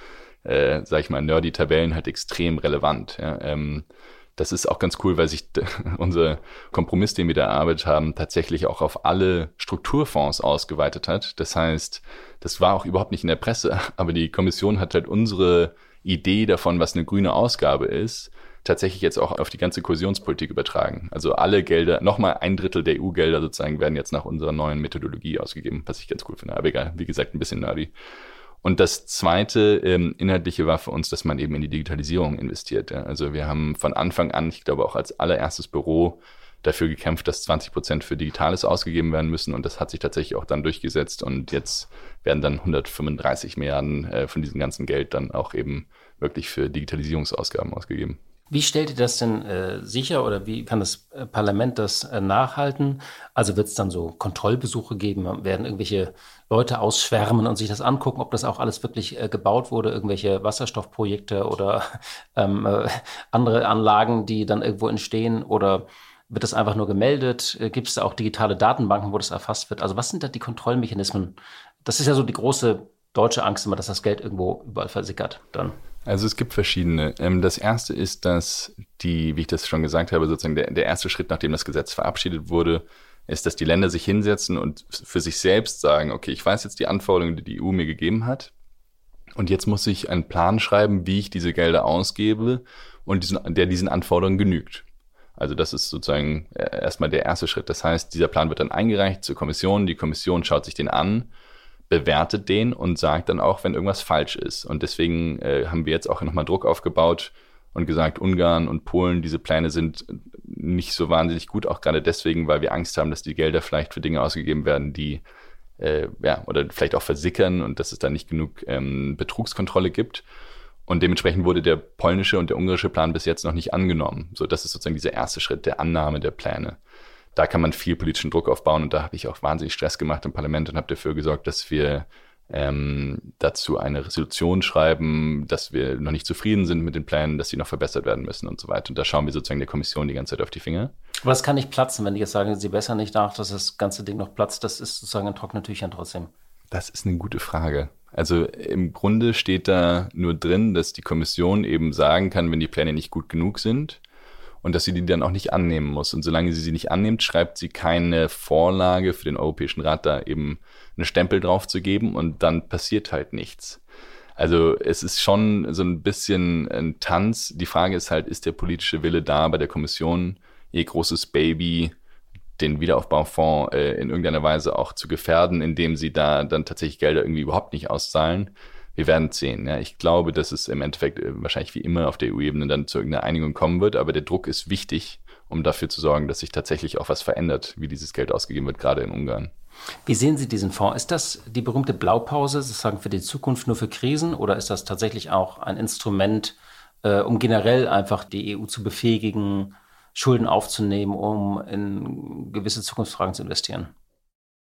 äh, sag ich mal, nerdy Tabellen halt extrem relevant. Ja. Ähm, das ist auch ganz cool, weil sich unser Kompromiss, den wir da erarbeitet haben, tatsächlich auch auf alle Strukturfonds ausgeweitet hat. Das heißt, das war auch überhaupt nicht in der Presse, aber die Kommission hat halt unsere Idee davon, was eine grüne Ausgabe ist, tatsächlich jetzt auch auf die ganze Kohäsionspolitik übertragen. Also alle Gelder, nochmal ein Drittel der EU-Gelder sozusagen werden jetzt nach unserer neuen Methodologie ausgegeben, was ich ganz cool finde. Aber egal, wie gesagt, ein bisschen nerdy. Und das zweite ähm, inhaltliche war für uns, dass man eben in die Digitalisierung investiert. Ja. Also wir haben von Anfang an, ich glaube auch als allererstes Büro, dafür gekämpft, dass 20 Prozent für Digitales ausgegeben werden müssen. Und das hat sich tatsächlich auch dann durchgesetzt. Und jetzt werden dann 135 Milliarden äh, von diesem ganzen Geld dann auch eben wirklich für Digitalisierungsausgaben ausgegeben. Wie stellt ihr das denn äh, sicher oder wie kann das äh, Parlament das äh, nachhalten? Also wird es dann so Kontrollbesuche geben? Werden irgendwelche Leute ausschwärmen und sich das angucken, ob das auch alles wirklich äh, gebaut wurde? Irgendwelche Wasserstoffprojekte oder ähm, äh, andere Anlagen, die dann irgendwo entstehen? Oder wird das einfach nur gemeldet? Äh, Gibt es da auch digitale Datenbanken, wo das erfasst wird? Also was sind da die Kontrollmechanismen? Das ist ja so die große deutsche Angst immer, dass das Geld irgendwo überall versickert dann. Also es gibt verschiedene. Ähm, das erste ist, dass die, wie ich das schon gesagt habe, sozusagen der, der erste Schritt, nachdem das Gesetz verabschiedet wurde, ist, dass die Länder sich hinsetzen und für sich selbst sagen, okay, ich weiß jetzt die Anforderungen, die die EU mir gegeben hat. Und jetzt muss ich einen Plan schreiben, wie ich diese Gelder ausgebe und diesen, der diesen Anforderungen genügt. Also das ist sozusagen äh, erstmal der erste Schritt. Das heißt, dieser Plan wird dann eingereicht zur Kommission. Die Kommission schaut sich den an bewertet den und sagt dann auch, wenn irgendwas falsch ist. Und deswegen äh, haben wir jetzt auch nochmal Druck aufgebaut und gesagt, Ungarn und Polen, diese Pläne sind nicht so wahnsinnig gut, auch gerade deswegen, weil wir Angst haben, dass die Gelder vielleicht für Dinge ausgegeben werden, die äh, ja, oder vielleicht auch versickern und dass es da nicht genug ähm, Betrugskontrolle gibt. Und dementsprechend wurde der polnische und der ungarische Plan bis jetzt noch nicht angenommen. So, das ist sozusagen dieser erste Schritt der Annahme der Pläne da kann man viel politischen Druck aufbauen und da habe ich auch wahnsinnig Stress gemacht im Parlament und habe dafür gesorgt, dass wir ähm, dazu eine Resolution schreiben, dass wir noch nicht zufrieden sind mit den Plänen, dass sie noch verbessert werden müssen und so weiter. Und da schauen wir sozusagen der Kommission die ganze Zeit auf die Finger. Was kann nicht platzen, wenn die jetzt sagen, sie besser nicht nach, dass das ganze Ding noch platzt? Das ist sozusagen ein trockene Tüchern trotzdem. Das ist eine gute Frage. Also im Grunde steht da nur drin, dass die Kommission eben sagen kann, wenn die Pläne nicht gut genug sind, und dass sie die dann auch nicht annehmen muss. Und solange sie sie nicht annimmt, schreibt sie keine Vorlage für den Europäischen Rat, da eben einen Stempel drauf zu geben und dann passiert halt nichts. Also es ist schon so ein bisschen ein Tanz. Die Frage ist halt, ist der politische Wille da bei der Kommission, ihr großes Baby, den Wiederaufbaufonds äh, in irgendeiner Weise auch zu gefährden, indem sie da dann tatsächlich Gelder irgendwie überhaupt nicht auszahlen wir werden sehen. Ja. Ich glaube, dass es im Endeffekt äh, wahrscheinlich wie immer auf der EU-Ebene dann zu irgendeiner Einigung kommen wird, aber der Druck ist wichtig, um dafür zu sorgen, dass sich tatsächlich auch was verändert, wie dieses Geld ausgegeben wird, gerade in Ungarn. Wie sehen Sie diesen Fonds? Ist das die berühmte Blaupause, sozusagen für die Zukunft nur für Krisen, oder ist das tatsächlich auch ein Instrument, äh, um generell einfach die EU zu befähigen, Schulden aufzunehmen, um in gewisse Zukunftsfragen zu investieren?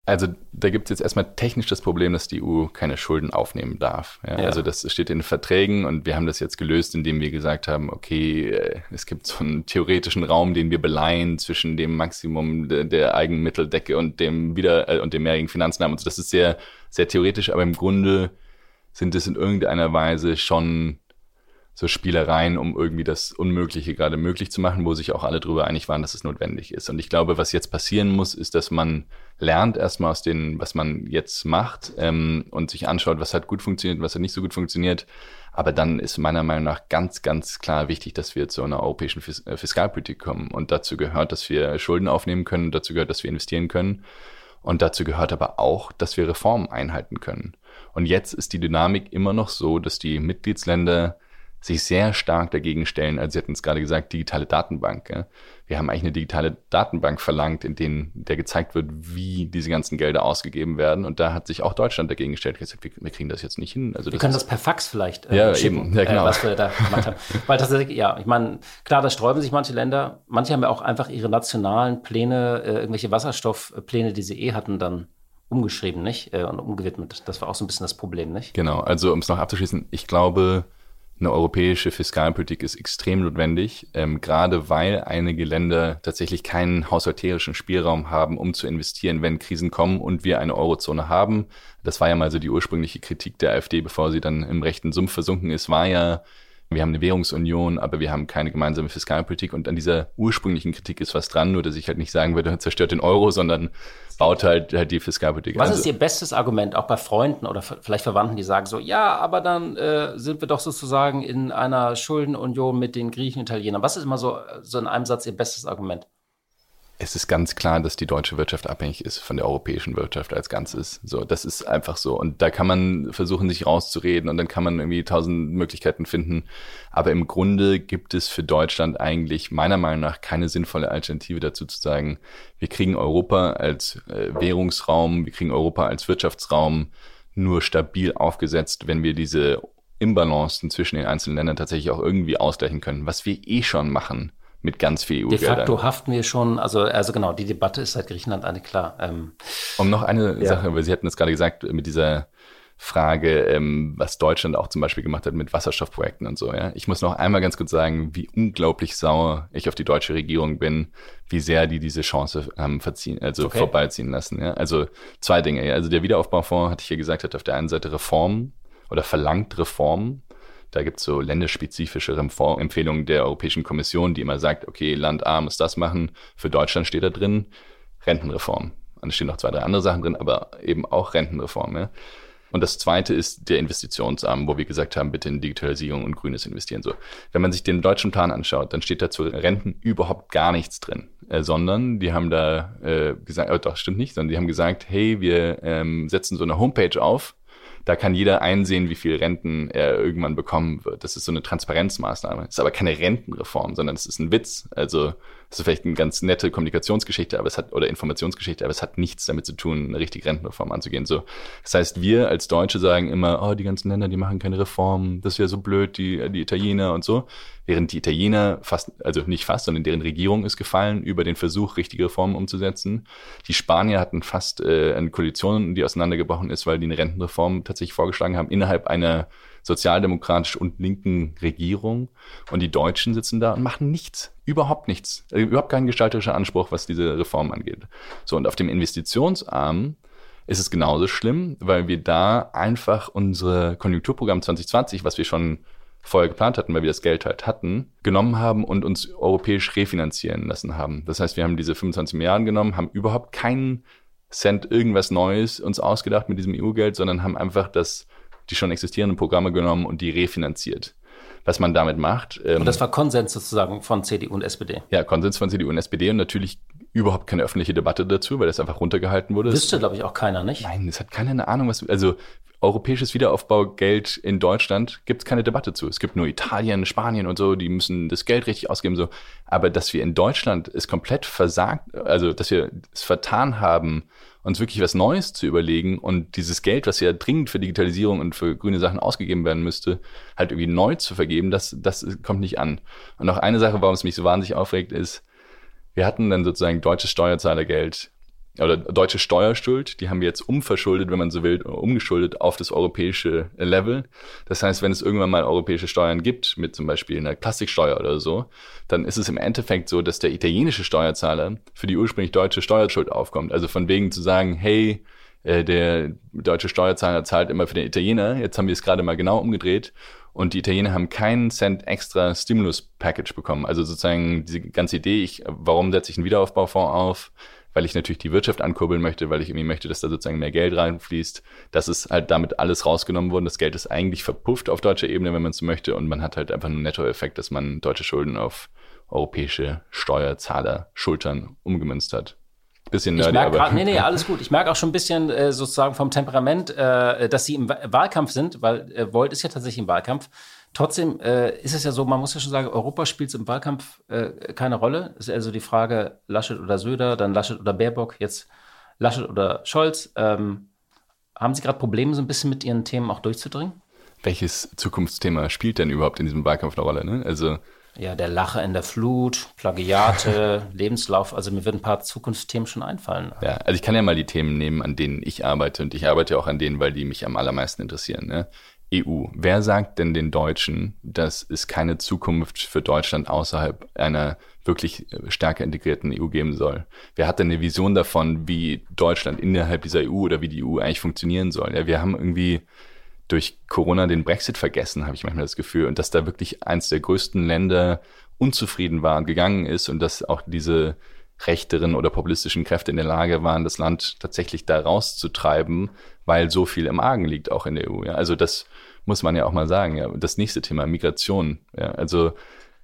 Also da gibt es jetzt erstmal technisch das Problem, dass die EU keine Schulden aufnehmen darf. Ja, ja. Also das steht in den Verträgen und wir haben das jetzt gelöst, indem wir gesagt haben, okay, äh, es gibt so einen theoretischen Raum, den wir beleihen zwischen dem Maximum der, der Eigenmitteldecke und dem wieder äh, und dem mehrjährigen Finanznahmen. Und so. Das ist sehr, sehr theoretisch, aber im Grunde sind es in irgendeiner Weise schon so Spielereien, um irgendwie das Unmögliche gerade möglich zu machen, wo sich auch alle darüber einig waren, dass es notwendig ist. Und ich glaube, was jetzt passieren muss, ist, dass man lernt erstmal aus dem, was man jetzt macht ähm, und sich anschaut, was hat gut funktioniert, was hat nicht so gut funktioniert. Aber dann ist meiner Meinung nach ganz, ganz klar wichtig, dass wir zu einer europäischen Fis äh, Fiskalpolitik kommen. Und dazu gehört, dass wir Schulden aufnehmen können, dazu gehört, dass wir investieren können. Und dazu gehört aber auch, dass wir Reformen einhalten können. Und jetzt ist die Dynamik immer noch so, dass die Mitgliedsländer sich sehr stark dagegen stellen. Also Sie hatten es gerade gesagt, digitale Datenbank. Ja? Wir haben eigentlich eine digitale Datenbank verlangt, in denen der gezeigt wird, wie diese ganzen Gelder ausgegeben werden. Und da hat sich auch Deutschland dagegen gestellt. Gesagt, wir, wir kriegen das jetzt nicht hin. Also wir können das per Fax vielleicht äh, ja, schicken, eben. Ja, genau. Äh, was wir da gemacht haben. Weil tatsächlich, ja, ich meine, klar, da sträuben sich manche Länder. Manche haben ja auch einfach ihre nationalen Pläne, äh, irgendwelche Wasserstoffpläne, die sie eh hatten, dann umgeschrieben, nicht? Äh, und umgewidmet. Das war auch so ein bisschen das Problem, nicht? Genau. Also um es noch abzuschließen, ich glaube, eine europäische Fiskalpolitik ist extrem notwendig, ähm, gerade weil einige Länder tatsächlich keinen haushalterischen Spielraum haben, um zu investieren, wenn Krisen kommen und wir eine Eurozone haben. Das war ja mal so die ursprüngliche Kritik der AfD, bevor sie dann im rechten Sumpf versunken ist, war ja, wir haben eine Währungsunion, aber wir haben keine gemeinsame Fiskalpolitik. Und an dieser ursprünglichen Kritik ist was dran, nur dass ich halt nicht sagen würde, zerstört den Euro, sondern baut halt, halt die Fiskalpolitik. Was also, ist Ihr bestes Argument, auch bei Freunden oder vielleicht Verwandten, die sagen so, ja, aber dann äh, sind wir doch sozusagen in einer Schuldenunion mit den Griechen, Italienern. Was ist immer so, so in einem Satz Ihr bestes Argument? Es ist ganz klar, dass die deutsche Wirtschaft abhängig ist von der europäischen Wirtschaft als Ganzes. So, das ist einfach so. Und da kann man versuchen, sich rauszureden und dann kann man irgendwie tausend Möglichkeiten finden. Aber im Grunde gibt es für Deutschland eigentlich meiner Meinung nach keine sinnvolle Alternative dazu zu sagen, wir kriegen Europa als äh, Währungsraum, wir kriegen Europa als Wirtschaftsraum nur stabil aufgesetzt, wenn wir diese Imbalancen zwischen den einzelnen Ländern tatsächlich auch irgendwie ausgleichen können, was wir eh schon machen mit ganz viel EU-Geldern. De facto haften wir schon, also, also genau, die Debatte ist seit Griechenland eine klar. Ähm, um noch eine ja. Sache, weil Sie hatten es gerade gesagt, mit dieser Frage, ähm, was Deutschland auch zum Beispiel gemacht hat mit Wasserstoffprojekten und so. Ja, ich muss noch einmal ganz kurz sagen, wie unglaublich sauer ich auf die deutsche Regierung bin, wie sehr die diese Chance haben verziehen, also okay. vorbeiziehen lassen. Ja, also zwei Dinge. Ja. Also der Wiederaufbaufonds, hatte ich ja gesagt, hat auf der einen Seite Reformen oder verlangt Reformen da gibt es so länderspezifische Empfehlungen der Europäischen Kommission, die immer sagt, okay, Land A muss das machen. Für Deutschland steht da drin Rentenreform. Und es stehen noch zwei, drei andere Sachen drin, aber eben auch Rentenreform. Ja? Und das zweite ist der Investitionsarm, wo wir gesagt haben, bitte in Digitalisierung und grünes Investieren. So, wenn man sich den deutschen Plan anschaut, dann steht da zu Renten überhaupt gar nichts drin, äh, sondern die haben da äh, gesagt, oh, doch stimmt nicht, sondern die haben gesagt, hey, wir ähm, setzen so eine Homepage auf, da kann jeder einsehen, wie viel Renten er irgendwann bekommen wird. Das ist so eine Transparenzmaßnahme. Das ist aber keine Rentenreform, sondern es ist ein Witz. Also das ist vielleicht eine ganz nette Kommunikationsgeschichte, aber es hat, oder Informationsgeschichte, aber es hat nichts damit zu tun, eine richtige Rentenreform anzugehen. So. Das heißt, wir als Deutsche sagen immer, oh, die ganzen Länder, die machen keine Reformen, das wäre so blöd, die, die Italiener und so. Während die Italiener fast, also nicht fast, sondern deren Regierung ist gefallen über den Versuch, richtige Reformen umzusetzen. Die Spanier hatten fast äh, eine Koalition, die auseinandergebrochen ist, weil die eine Rentenreform tatsächlich vorgeschlagen haben, innerhalb einer sozialdemokratisch und linken Regierung. Und die Deutschen sitzen da und machen nichts. Überhaupt nichts. Also überhaupt kein gestalterischer Anspruch, was diese Reform angeht. So, und auf dem Investitionsarm ist es genauso schlimm, weil wir da einfach unsere Konjunkturprogramm 2020, was wir schon vorher geplant hatten, weil wir das Geld halt hatten, genommen haben und uns europäisch refinanzieren lassen haben. Das heißt, wir haben diese 25 Milliarden genommen, haben überhaupt keinen Cent irgendwas Neues uns ausgedacht mit diesem EU-Geld, sondern haben einfach das die schon existierenden Programme genommen und die refinanziert. Was man damit macht. Ähm, und das war Konsens sozusagen von CDU und SPD. Ja, Konsens von CDU und SPD und natürlich überhaupt keine öffentliche Debatte dazu, weil das einfach runtergehalten wurde. Wüsste, glaube ich, auch keiner, nicht? Nein, es hat keiner eine Ahnung, was. Also europäisches Wiederaufbaugeld in Deutschland gibt es keine Debatte zu. Es gibt nur Italien, Spanien und so, die müssen das Geld richtig ausgeben. so. Aber dass wir in Deutschland es komplett versagt, also dass wir es vertan haben, uns wirklich was Neues zu überlegen und dieses Geld, was ja dringend für Digitalisierung und für grüne Sachen ausgegeben werden müsste, halt irgendwie neu zu vergeben, das, das kommt nicht an. Und noch eine Sache, warum es mich so wahnsinnig aufregt, ist, wir hatten dann sozusagen deutsches Steuerzahlergeld oder deutsche Steuerschuld, die haben wir jetzt umverschuldet, wenn man so will, umgeschuldet auf das europäische Level. Das heißt, wenn es irgendwann mal europäische Steuern gibt, mit zum Beispiel einer Plastiksteuer oder so, dann ist es im Endeffekt so, dass der italienische Steuerzahler für die ursprünglich deutsche Steuerschuld aufkommt. Also von wegen zu sagen, hey, äh, der deutsche Steuerzahler zahlt immer für den Italiener, jetzt haben wir es gerade mal genau umgedreht und die Italiener haben keinen Cent extra Stimulus-Package bekommen. Also sozusagen diese ganze Idee, ich, warum setze ich einen Wiederaufbaufonds auf? Weil ich natürlich die Wirtschaft ankurbeln möchte, weil ich irgendwie möchte, dass da sozusagen mehr Geld reinfließt. Das ist halt damit alles rausgenommen worden. Das Geld ist eigentlich verpufft auf deutscher Ebene, wenn man es so möchte. Und man hat halt einfach einen Nettoeffekt, dass man deutsche Schulden auf europäische Steuerzahler Schultern umgemünzt hat. Bisschen nerdy, ich aber. Grad, nee, nee, alles gut. Ich merke auch schon ein bisschen äh, sozusagen vom Temperament, äh, dass Sie im Wahlkampf sind, weil äh, Volt ist ja tatsächlich im Wahlkampf. Trotzdem äh, ist es ja so, man muss ja schon sagen, Europa spielt im Wahlkampf äh, keine Rolle. Es ist also die Frage Laschet oder Söder, dann Laschet oder Baerbock, jetzt Laschet oder Scholz. Ähm, haben Sie gerade Probleme, so ein bisschen mit Ihren Themen auch durchzudringen? Welches Zukunftsthema spielt denn überhaupt in diesem Wahlkampf eine Rolle? Ne? Also ja, der Lache in der Flut, Plagiate, Lebenslauf. Also mir würden ein paar Zukunftsthemen schon einfallen. Ja, also ich kann ja mal die Themen nehmen, an denen ich arbeite. Und ich arbeite auch an denen, weil die mich am allermeisten interessieren. Ne? EU. Wer sagt denn den Deutschen, dass es keine Zukunft für Deutschland außerhalb einer wirklich stärker integrierten EU geben soll? Wer hat denn eine Vision davon, wie Deutschland innerhalb dieser EU oder wie die EU eigentlich funktionieren soll? Ja, wir haben irgendwie durch Corona den Brexit vergessen, habe ich manchmal das Gefühl, und dass da wirklich eins der größten Länder unzufrieden war und gegangen ist und dass auch diese rechteren oder populistischen Kräfte in der Lage waren, das Land tatsächlich da rauszutreiben, weil so viel im Argen liegt auch in der EU. Ja. Also das muss man ja auch mal sagen. Ja. Das nächste Thema, Migration. Ja. Also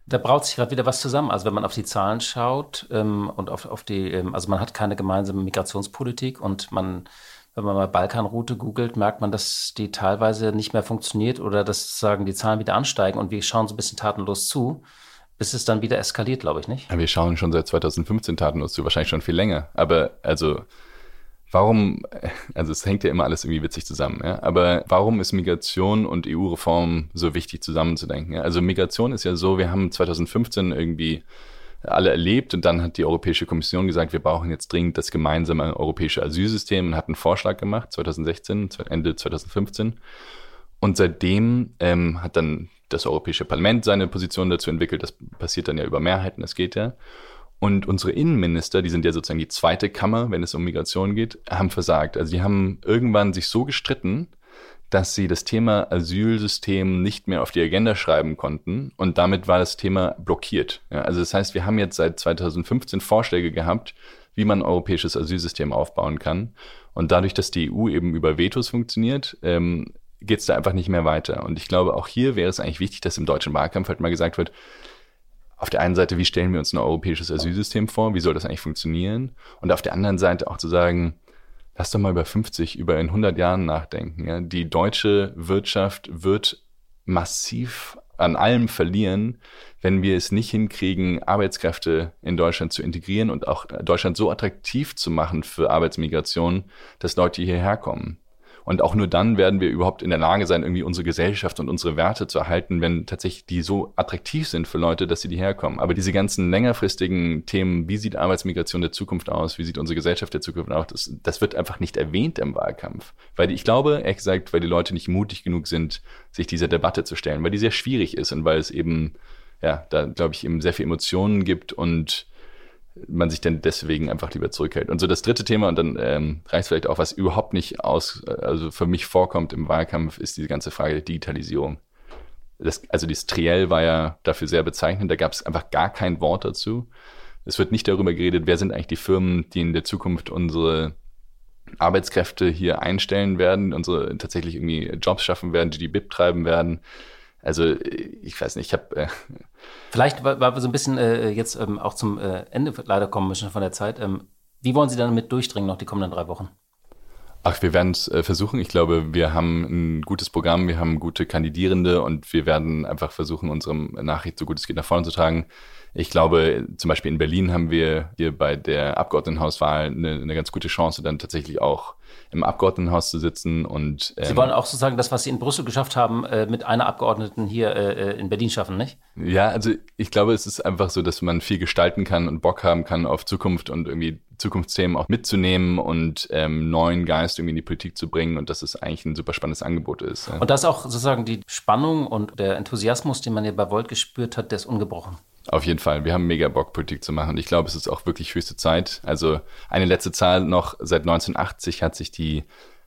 da braut sich gerade wieder was zusammen. Also wenn man auf die Zahlen schaut ähm, und auf, auf die, ähm, also man hat keine gemeinsame Migrationspolitik und man, wenn man mal Balkanroute googelt, merkt man, dass die teilweise nicht mehr funktioniert oder dass sagen die Zahlen wieder ansteigen und wir schauen so ein bisschen tatenlos zu bis es dann wieder eskaliert, glaube ich, nicht? Ja, wir schauen schon seit 2015 tatenlos zu, wahrscheinlich schon viel länger. Aber also, warum, also es hängt ja immer alles irgendwie witzig zusammen, ja? aber warum ist Migration und EU-Reform so wichtig zusammenzudenken? Ja? Also Migration ist ja so, wir haben 2015 irgendwie alle erlebt und dann hat die Europäische Kommission gesagt, wir brauchen jetzt dringend das gemeinsame europäische Asylsystem und hat einen Vorschlag gemacht, 2016, Ende 2015. Und seitdem ähm, hat dann das Europäische Parlament seine Position dazu entwickelt. Das passiert dann ja über Mehrheiten, das geht ja. Und unsere Innenminister, die sind ja sozusagen die zweite Kammer, wenn es um Migration geht, haben versagt. Also sie haben irgendwann sich so gestritten, dass sie das Thema Asylsystem nicht mehr auf die Agenda schreiben konnten und damit war das Thema blockiert. Ja, also das heißt, wir haben jetzt seit 2015 Vorschläge gehabt, wie man ein europäisches Asylsystem aufbauen kann. Und dadurch, dass die EU eben über Vetos funktioniert, ähm, geht es da einfach nicht mehr weiter. Und ich glaube, auch hier wäre es eigentlich wichtig, dass im deutschen Wahlkampf halt mal gesagt wird, auf der einen Seite, wie stellen wir uns ein europäisches Asylsystem vor? Wie soll das eigentlich funktionieren? Und auf der anderen Seite auch zu sagen, lass doch mal über 50, über in 100 Jahren nachdenken. Ja? Die deutsche Wirtschaft wird massiv an allem verlieren, wenn wir es nicht hinkriegen, Arbeitskräfte in Deutschland zu integrieren und auch Deutschland so attraktiv zu machen für Arbeitsmigration, dass Leute hierher kommen. Und auch nur dann werden wir überhaupt in der Lage sein, irgendwie unsere Gesellschaft und unsere Werte zu erhalten, wenn tatsächlich die so attraktiv sind für Leute, dass sie die herkommen. Aber diese ganzen längerfristigen Themen, wie sieht Arbeitsmigration der Zukunft aus, wie sieht unsere Gesellschaft der Zukunft aus, das, das wird einfach nicht erwähnt im Wahlkampf. Weil ich glaube, ehrlich gesagt, weil die Leute nicht mutig genug sind, sich dieser Debatte zu stellen, weil die sehr schwierig ist und weil es eben, ja, da glaube ich eben sehr viel Emotionen gibt und man sich dann deswegen einfach lieber zurückhält. Und so das dritte Thema, und dann ähm, reicht vielleicht auch, was überhaupt nicht aus, also für mich vorkommt im Wahlkampf, ist diese ganze Frage der Digitalisierung. Das, also das Triell war ja dafür sehr bezeichnend, da gab es einfach gar kein Wort dazu. Es wird nicht darüber geredet, wer sind eigentlich die Firmen, die in der Zukunft unsere Arbeitskräfte hier einstellen werden, unsere tatsächlich irgendwie Jobs schaffen werden, die die BIP treiben werden. Also ich weiß nicht, ich habe äh, Vielleicht, weil wir so ein bisschen äh, jetzt ähm, auch zum äh, Ende leider kommen müssen von der Zeit. Ähm, wie wollen Sie damit durchdringen noch die kommenden drei Wochen? Ach, wir werden es äh, versuchen. Ich glaube, wir haben ein gutes Programm, wir haben gute Kandidierende und wir werden einfach versuchen, unsere Nachricht so gut es geht nach vorne zu tragen. Ich glaube, zum Beispiel in Berlin haben wir hier bei der Abgeordnetenhauswahl eine, eine ganz gute Chance, dann tatsächlich auch im Abgeordnetenhaus zu sitzen und ähm, Sie wollen auch sozusagen das, was Sie in Brüssel geschafft haben, äh, mit einer Abgeordneten hier äh, äh, in Berlin schaffen, nicht? Ja, also ich glaube, es ist einfach so, dass man viel gestalten kann und Bock haben kann auf Zukunft und irgendwie Zukunftsthemen auch mitzunehmen und ähm, neuen Geist irgendwie in die Politik zu bringen und dass es eigentlich ein super spannendes Angebot ist. Ja. Und das auch sozusagen die Spannung und der Enthusiasmus, den man ja bei Volt gespürt hat, der ist ungebrochen. Auf jeden Fall. Wir haben mega Bock, Politik zu machen. Ich glaube, es ist auch wirklich höchste Zeit. Also eine letzte Zahl noch. Seit 1980 hat sich die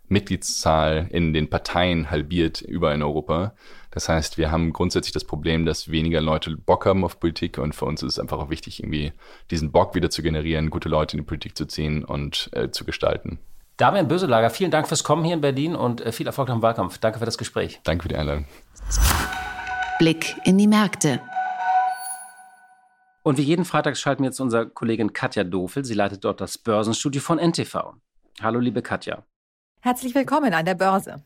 Mitgliedszahl in den Parteien halbiert überall in Europa. Das heißt, wir haben grundsätzlich das Problem, dass weniger Leute Bock haben auf Politik und für uns ist es einfach auch wichtig, irgendwie diesen Bock wieder zu generieren, gute Leute in die Politik zu ziehen und äh, zu gestalten. Damian Böselager, vielen Dank fürs Kommen hier in Berlin und äh, viel Erfolg am Wahlkampf. Danke für das Gespräch. Danke für die Einladung. Blick in die Märkte. Und wie jeden Freitag schalten wir jetzt unsere Kollegin Katja Dofel. Sie leitet dort das Börsenstudio von NTV. Hallo, liebe Katja. Herzlich willkommen an der Börse.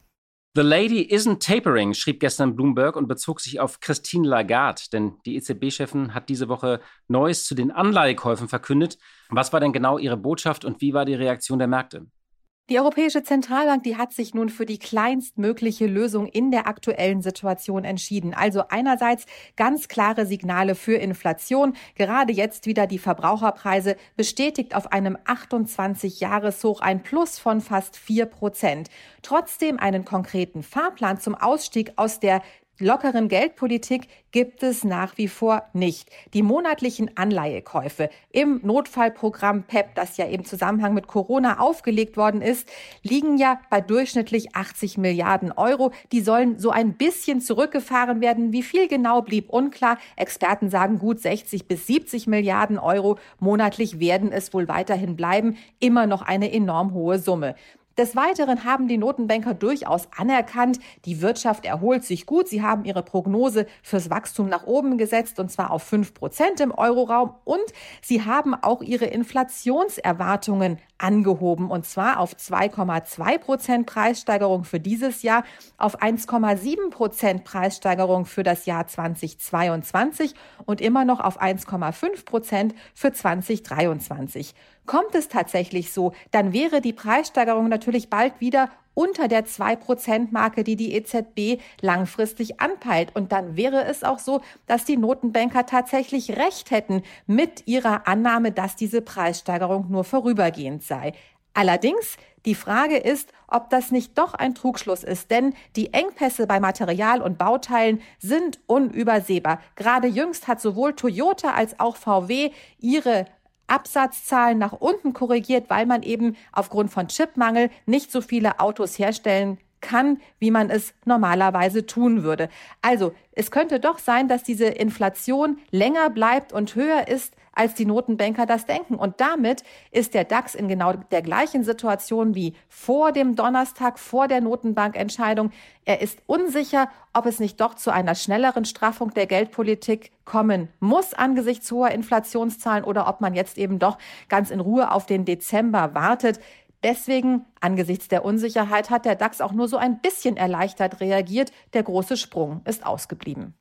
The lady isn't tapering, schrieb gestern Bloomberg und bezog sich auf Christine Lagarde, denn die EZB-Chefin hat diese Woche Neues zu den Anleihekäufen verkündet. Was war denn genau ihre Botschaft und wie war die Reaktion der Märkte? Die Europäische Zentralbank, die hat sich nun für die kleinstmögliche Lösung in der aktuellen Situation entschieden. Also einerseits ganz klare Signale für Inflation, gerade jetzt wieder die Verbraucherpreise bestätigt auf einem 28-Jahres-Hoch ein Plus von fast vier Prozent. Trotzdem einen konkreten Fahrplan zum Ausstieg aus der lockeren Geldpolitik gibt es nach wie vor nicht. Die monatlichen Anleihekäufe im Notfallprogramm PEP, das ja im Zusammenhang mit Corona aufgelegt worden ist, liegen ja bei durchschnittlich 80 Milliarden Euro. Die sollen so ein bisschen zurückgefahren werden. Wie viel genau blieb unklar. Experten sagen gut 60 bis 70 Milliarden Euro monatlich werden es wohl weiterhin bleiben. Immer noch eine enorm hohe Summe. Des Weiteren haben die Notenbanker durchaus anerkannt, die Wirtschaft erholt sich gut. Sie haben ihre Prognose fürs Wachstum nach oben gesetzt und zwar auf fünf Prozent im Euroraum und sie haben auch ihre Inflationserwartungen angehoben und zwar auf 2,2 Prozent Preissteigerung für dieses Jahr, auf 1,7 Prozent Preissteigerung für das Jahr 2022 und immer noch auf 1,5 Prozent für 2023. Kommt es tatsächlich so, dann wäre die Preissteigerung natürlich bald wieder unter der 2%-Marke, die die EZB langfristig anpeilt. Und dann wäre es auch so, dass die Notenbanker tatsächlich recht hätten mit ihrer Annahme, dass diese Preissteigerung nur vorübergehend sei. Allerdings, die Frage ist, ob das nicht doch ein Trugschluss ist, denn die Engpässe bei Material und Bauteilen sind unübersehbar. Gerade jüngst hat sowohl Toyota als auch VW ihre Absatzzahlen nach unten korrigiert, weil man eben aufgrund von Chipmangel nicht so viele Autos herstellen kann, wie man es normalerweise tun würde. Also es könnte doch sein, dass diese Inflation länger bleibt und höher ist, als die Notenbanker das denken. Und damit ist der DAX in genau der gleichen Situation wie vor dem Donnerstag, vor der Notenbankentscheidung. Er ist unsicher, ob es nicht doch zu einer schnelleren Straffung der Geldpolitik kommen muss angesichts hoher Inflationszahlen oder ob man jetzt eben doch ganz in Ruhe auf den Dezember wartet. Deswegen, angesichts der Unsicherheit, hat der DAX auch nur so ein bisschen erleichtert reagiert. Der große Sprung ist ausgeblieben.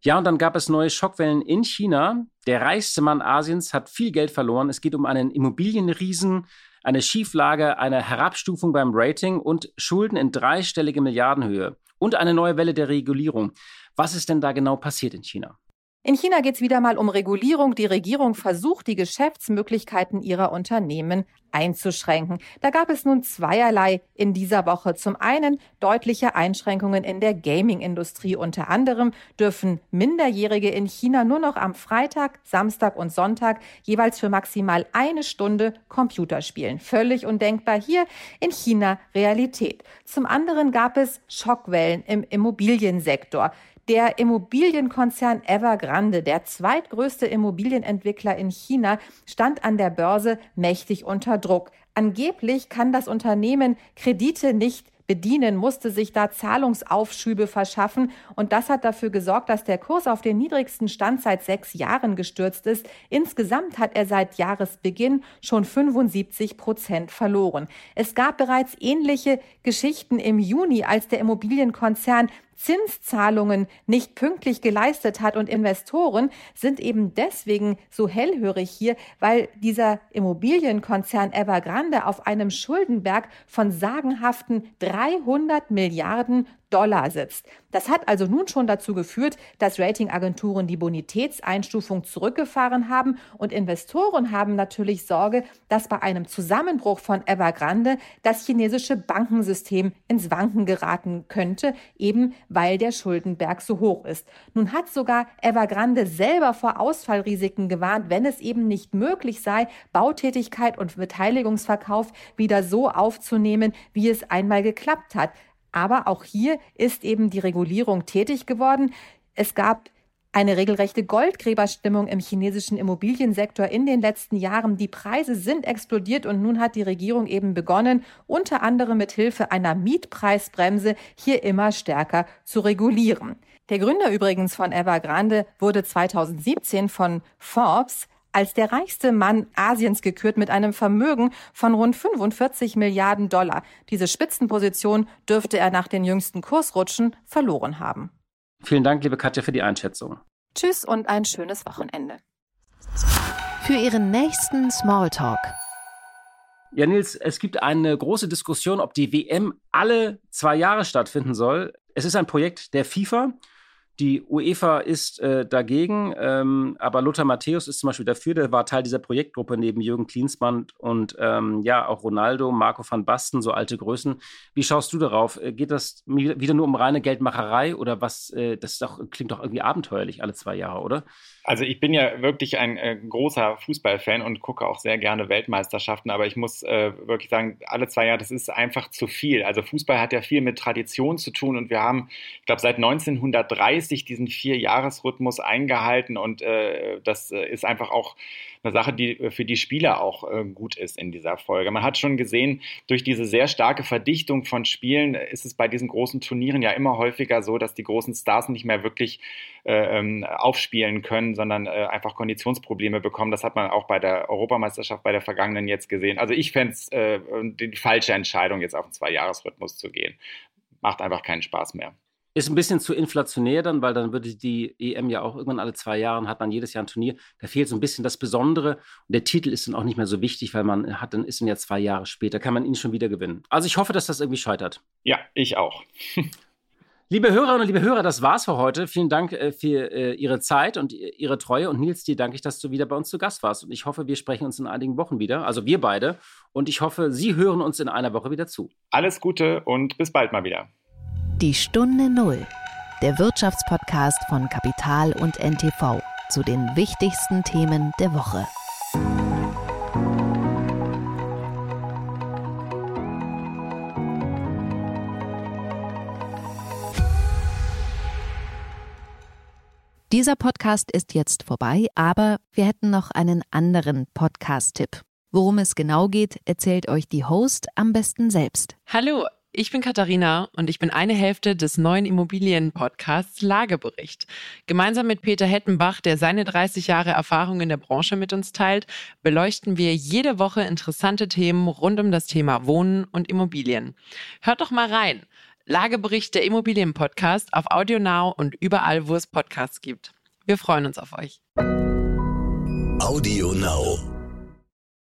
Ja, und dann gab es neue Schockwellen in China. Der reichste Mann Asiens hat viel Geld verloren. Es geht um einen Immobilienriesen, eine Schieflage, eine Herabstufung beim Rating und Schulden in dreistellige Milliardenhöhe und eine neue Welle der Regulierung. Was ist denn da genau passiert in China? In China geht es wieder mal um Regulierung. Die Regierung versucht, die Geschäftsmöglichkeiten ihrer Unternehmen einzuschränken. Da gab es nun zweierlei in dieser Woche. Zum einen deutliche Einschränkungen in der Gaming-Industrie. Unter anderem dürfen Minderjährige in China nur noch am Freitag, Samstag und Sonntag jeweils für maximal eine Stunde Computer spielen. Völlig undenkbar hier in China Realität. Zum anderen gab es Schockwellen im Immobiliensektor. Der Immobilienkonzern Evergrande, der zweitgrößte Immobilienentwickler in China, stand an der Börse mächtig unter Druck. Angeblich kann das Unternehmen Kredite nicht bedienen, musste sich da Zahlungsaufschübe verschaffen. Und das hat dafür gesorgt, dass der Kurs auf den niedrigsten Stand seit sechs Jahren gestürzt ist. Insgesamt hat er seit Jahresbeginn schon 75 Prozent verloren. Es gab bereits ähnliche Geschichten im Juni, als der Immobilienkonzern Zinszahlungen nicht pünktlich geleistet hat. Und Investoren sind eben deswegen so hellhörig hier, weil dieser Immobilienkonzern Evergrande auf einem Schuldenberg von sagenhaften 300 Milliarden Dollar sitzt. Das hat also nun schon dazu geführt, dass Ratingagenturen die Bonitätseinstufung zurückgefahren haben und Investoren haben natürlich Sorge, dass bei einem Zusammenbruch von Evergrande das chinesische Bankensystem ins Wanken geraten könnte, eben weil der Schuldenberg so hoch ist. Nun hat sogar Evergrande selber vor Ausfallrisiken gewarnt, wenn es eben nicht möglich sei, Bautätigkeit und Beteiligungsverkauf wieder so aufzunehmen, wie es einmal geklappt hat. Aber auch hier ist eben die Regulierung tätig geworden. Es gab eine regelrechte Goldgräberstimmung im chinesischen Immobiliensektor in den letzten Jahren. Die Preise sind explodiert und nun hat die Regierung eben begonnen, unter anderem mit Hilfe einer Mietpreisbremse hier immer stärker zu regulieren. Der Gründer übrigens von Evergrande wurde 2017 von Forbes als der reichste Mann Asiens gekürt mit einem Vermögen von rund 45 Milliarden Dollar. Diese Spitzenposition dürfte er nach den jüngsten Kursrutschen verloren haben. Vielen Dank, liebe Katja, für die Einschätzung. Tschüss und ein schönes Wochenende. Für Ihren nächsten Smalltalk. Ja, Nils, es gibt eine große Diskussion, ob die WM alle zwei Jahre stattfinden soll. Es ist ein Projekt der FIFA die UEFA ist äh, dagegen, ähm, aber Lothar Matthäus ist zum Beispiel dafür, der war Teil dieser Projektgruppe neben Jürgen Klinsmann und ähm, ja, auch Ronaldo, Marco van Basten, so alte Größen. Wie schaust du darauf? Äh, geht das wieder nur um reine Geldmacherei oder was? Äh, das doch, klingt doch irgendwie abenteuerlich alle zwei Jahre, oder? Also ich bin ja wirklich ein äh, großer Fußballfan und gucke auch sehr gerne Weltmeisterschaften, aber ich muss äh, wirklich sagen, alle zwei Jahre, das ist einfach zu viel. Also Fußball hat ja viel mit Tradition zu tun und wir haben, ich glaube, seit 1930 diesen Vier-Jahres-Rhythmus eingehalten und äh, das äh, ist einfach auch eine Sache, die äh, für die Spieler auch äh, gut ist in dieser Folge. Man hat schon gesehen, durch diese sehr starke Verdichtung von Spielen ist es bei diesen großen Turnieren ja immer häufiger so, dass die großen Stars nicht mehr wirklich äh, ähm, aufspielen können, sondern einfach Konditionsprobleme bekommen. Das hat man auch bei der Europameisterschaft, bei der vergangenen jetzt gesehen. Also ich fände es die falsche Entscheidung, jetzt auf einen Zwei-Jahres-Rhythmus zu gehen. Macht einfach keinen Spaß mehr. Ist ein bisschen zu inflationär dann, weil dann würde die EM ja auch irgendwann alle zwei Jahre hat man jedes Jahr ein Turnier. Da fehlt so ein bisschen das Besondere. Und der Titel ist dann auch nicht mehr so wichtig, weil man hat dann ist dann ja zwei Jahre später, kann man ihn schon wieder gewinnen. Also ich hoffe, dass das irgendwie scheitert. Ja, ich auch. Liebe Hörerinnen und liebe Hörer, das war's für heute. Vielen Dank äh, für äh, Ihre Zeit und Ihre Treue. Und Nils, dir danke ich, dass du wieder bei uns zu Gast warst. Und ich hoffe, wir sprechen uns in einigen Wochen wieder. Also wir beide. Und ich hoffe, Sie hören uns in einer Woche wieder zu. Alles Gute und bis bald mal wieder. Die Stunde Null der Wirtschaftspodcast von Kapital und NTV zu den wichtigsten Themen der Woche. Dieser Podcast ist jetzt vorbei, aber wir hätten noch einen anderen Podcast-Tipp. Worum es genau geht, erzählt euch die Host am besten selbst. Hallo, ich bin Katharina und ich bin eine Hälfte des neuen Immobilien-Podcasts Lagebericht. Gemeinsam mit Peter Hettenbach, der seine 30 Jahre Erfahrung in der Branche mit uns teilt, beleuchten wir jede Woche interessante Themen rund um das Thema Wohnen und Immobilien. Hört doch mal rein. Lagebericht der Immobilien-Podcast auf AudioNow und überall, wo es Podcasts gibt. Wir freuen uns auf euch. AudioNow.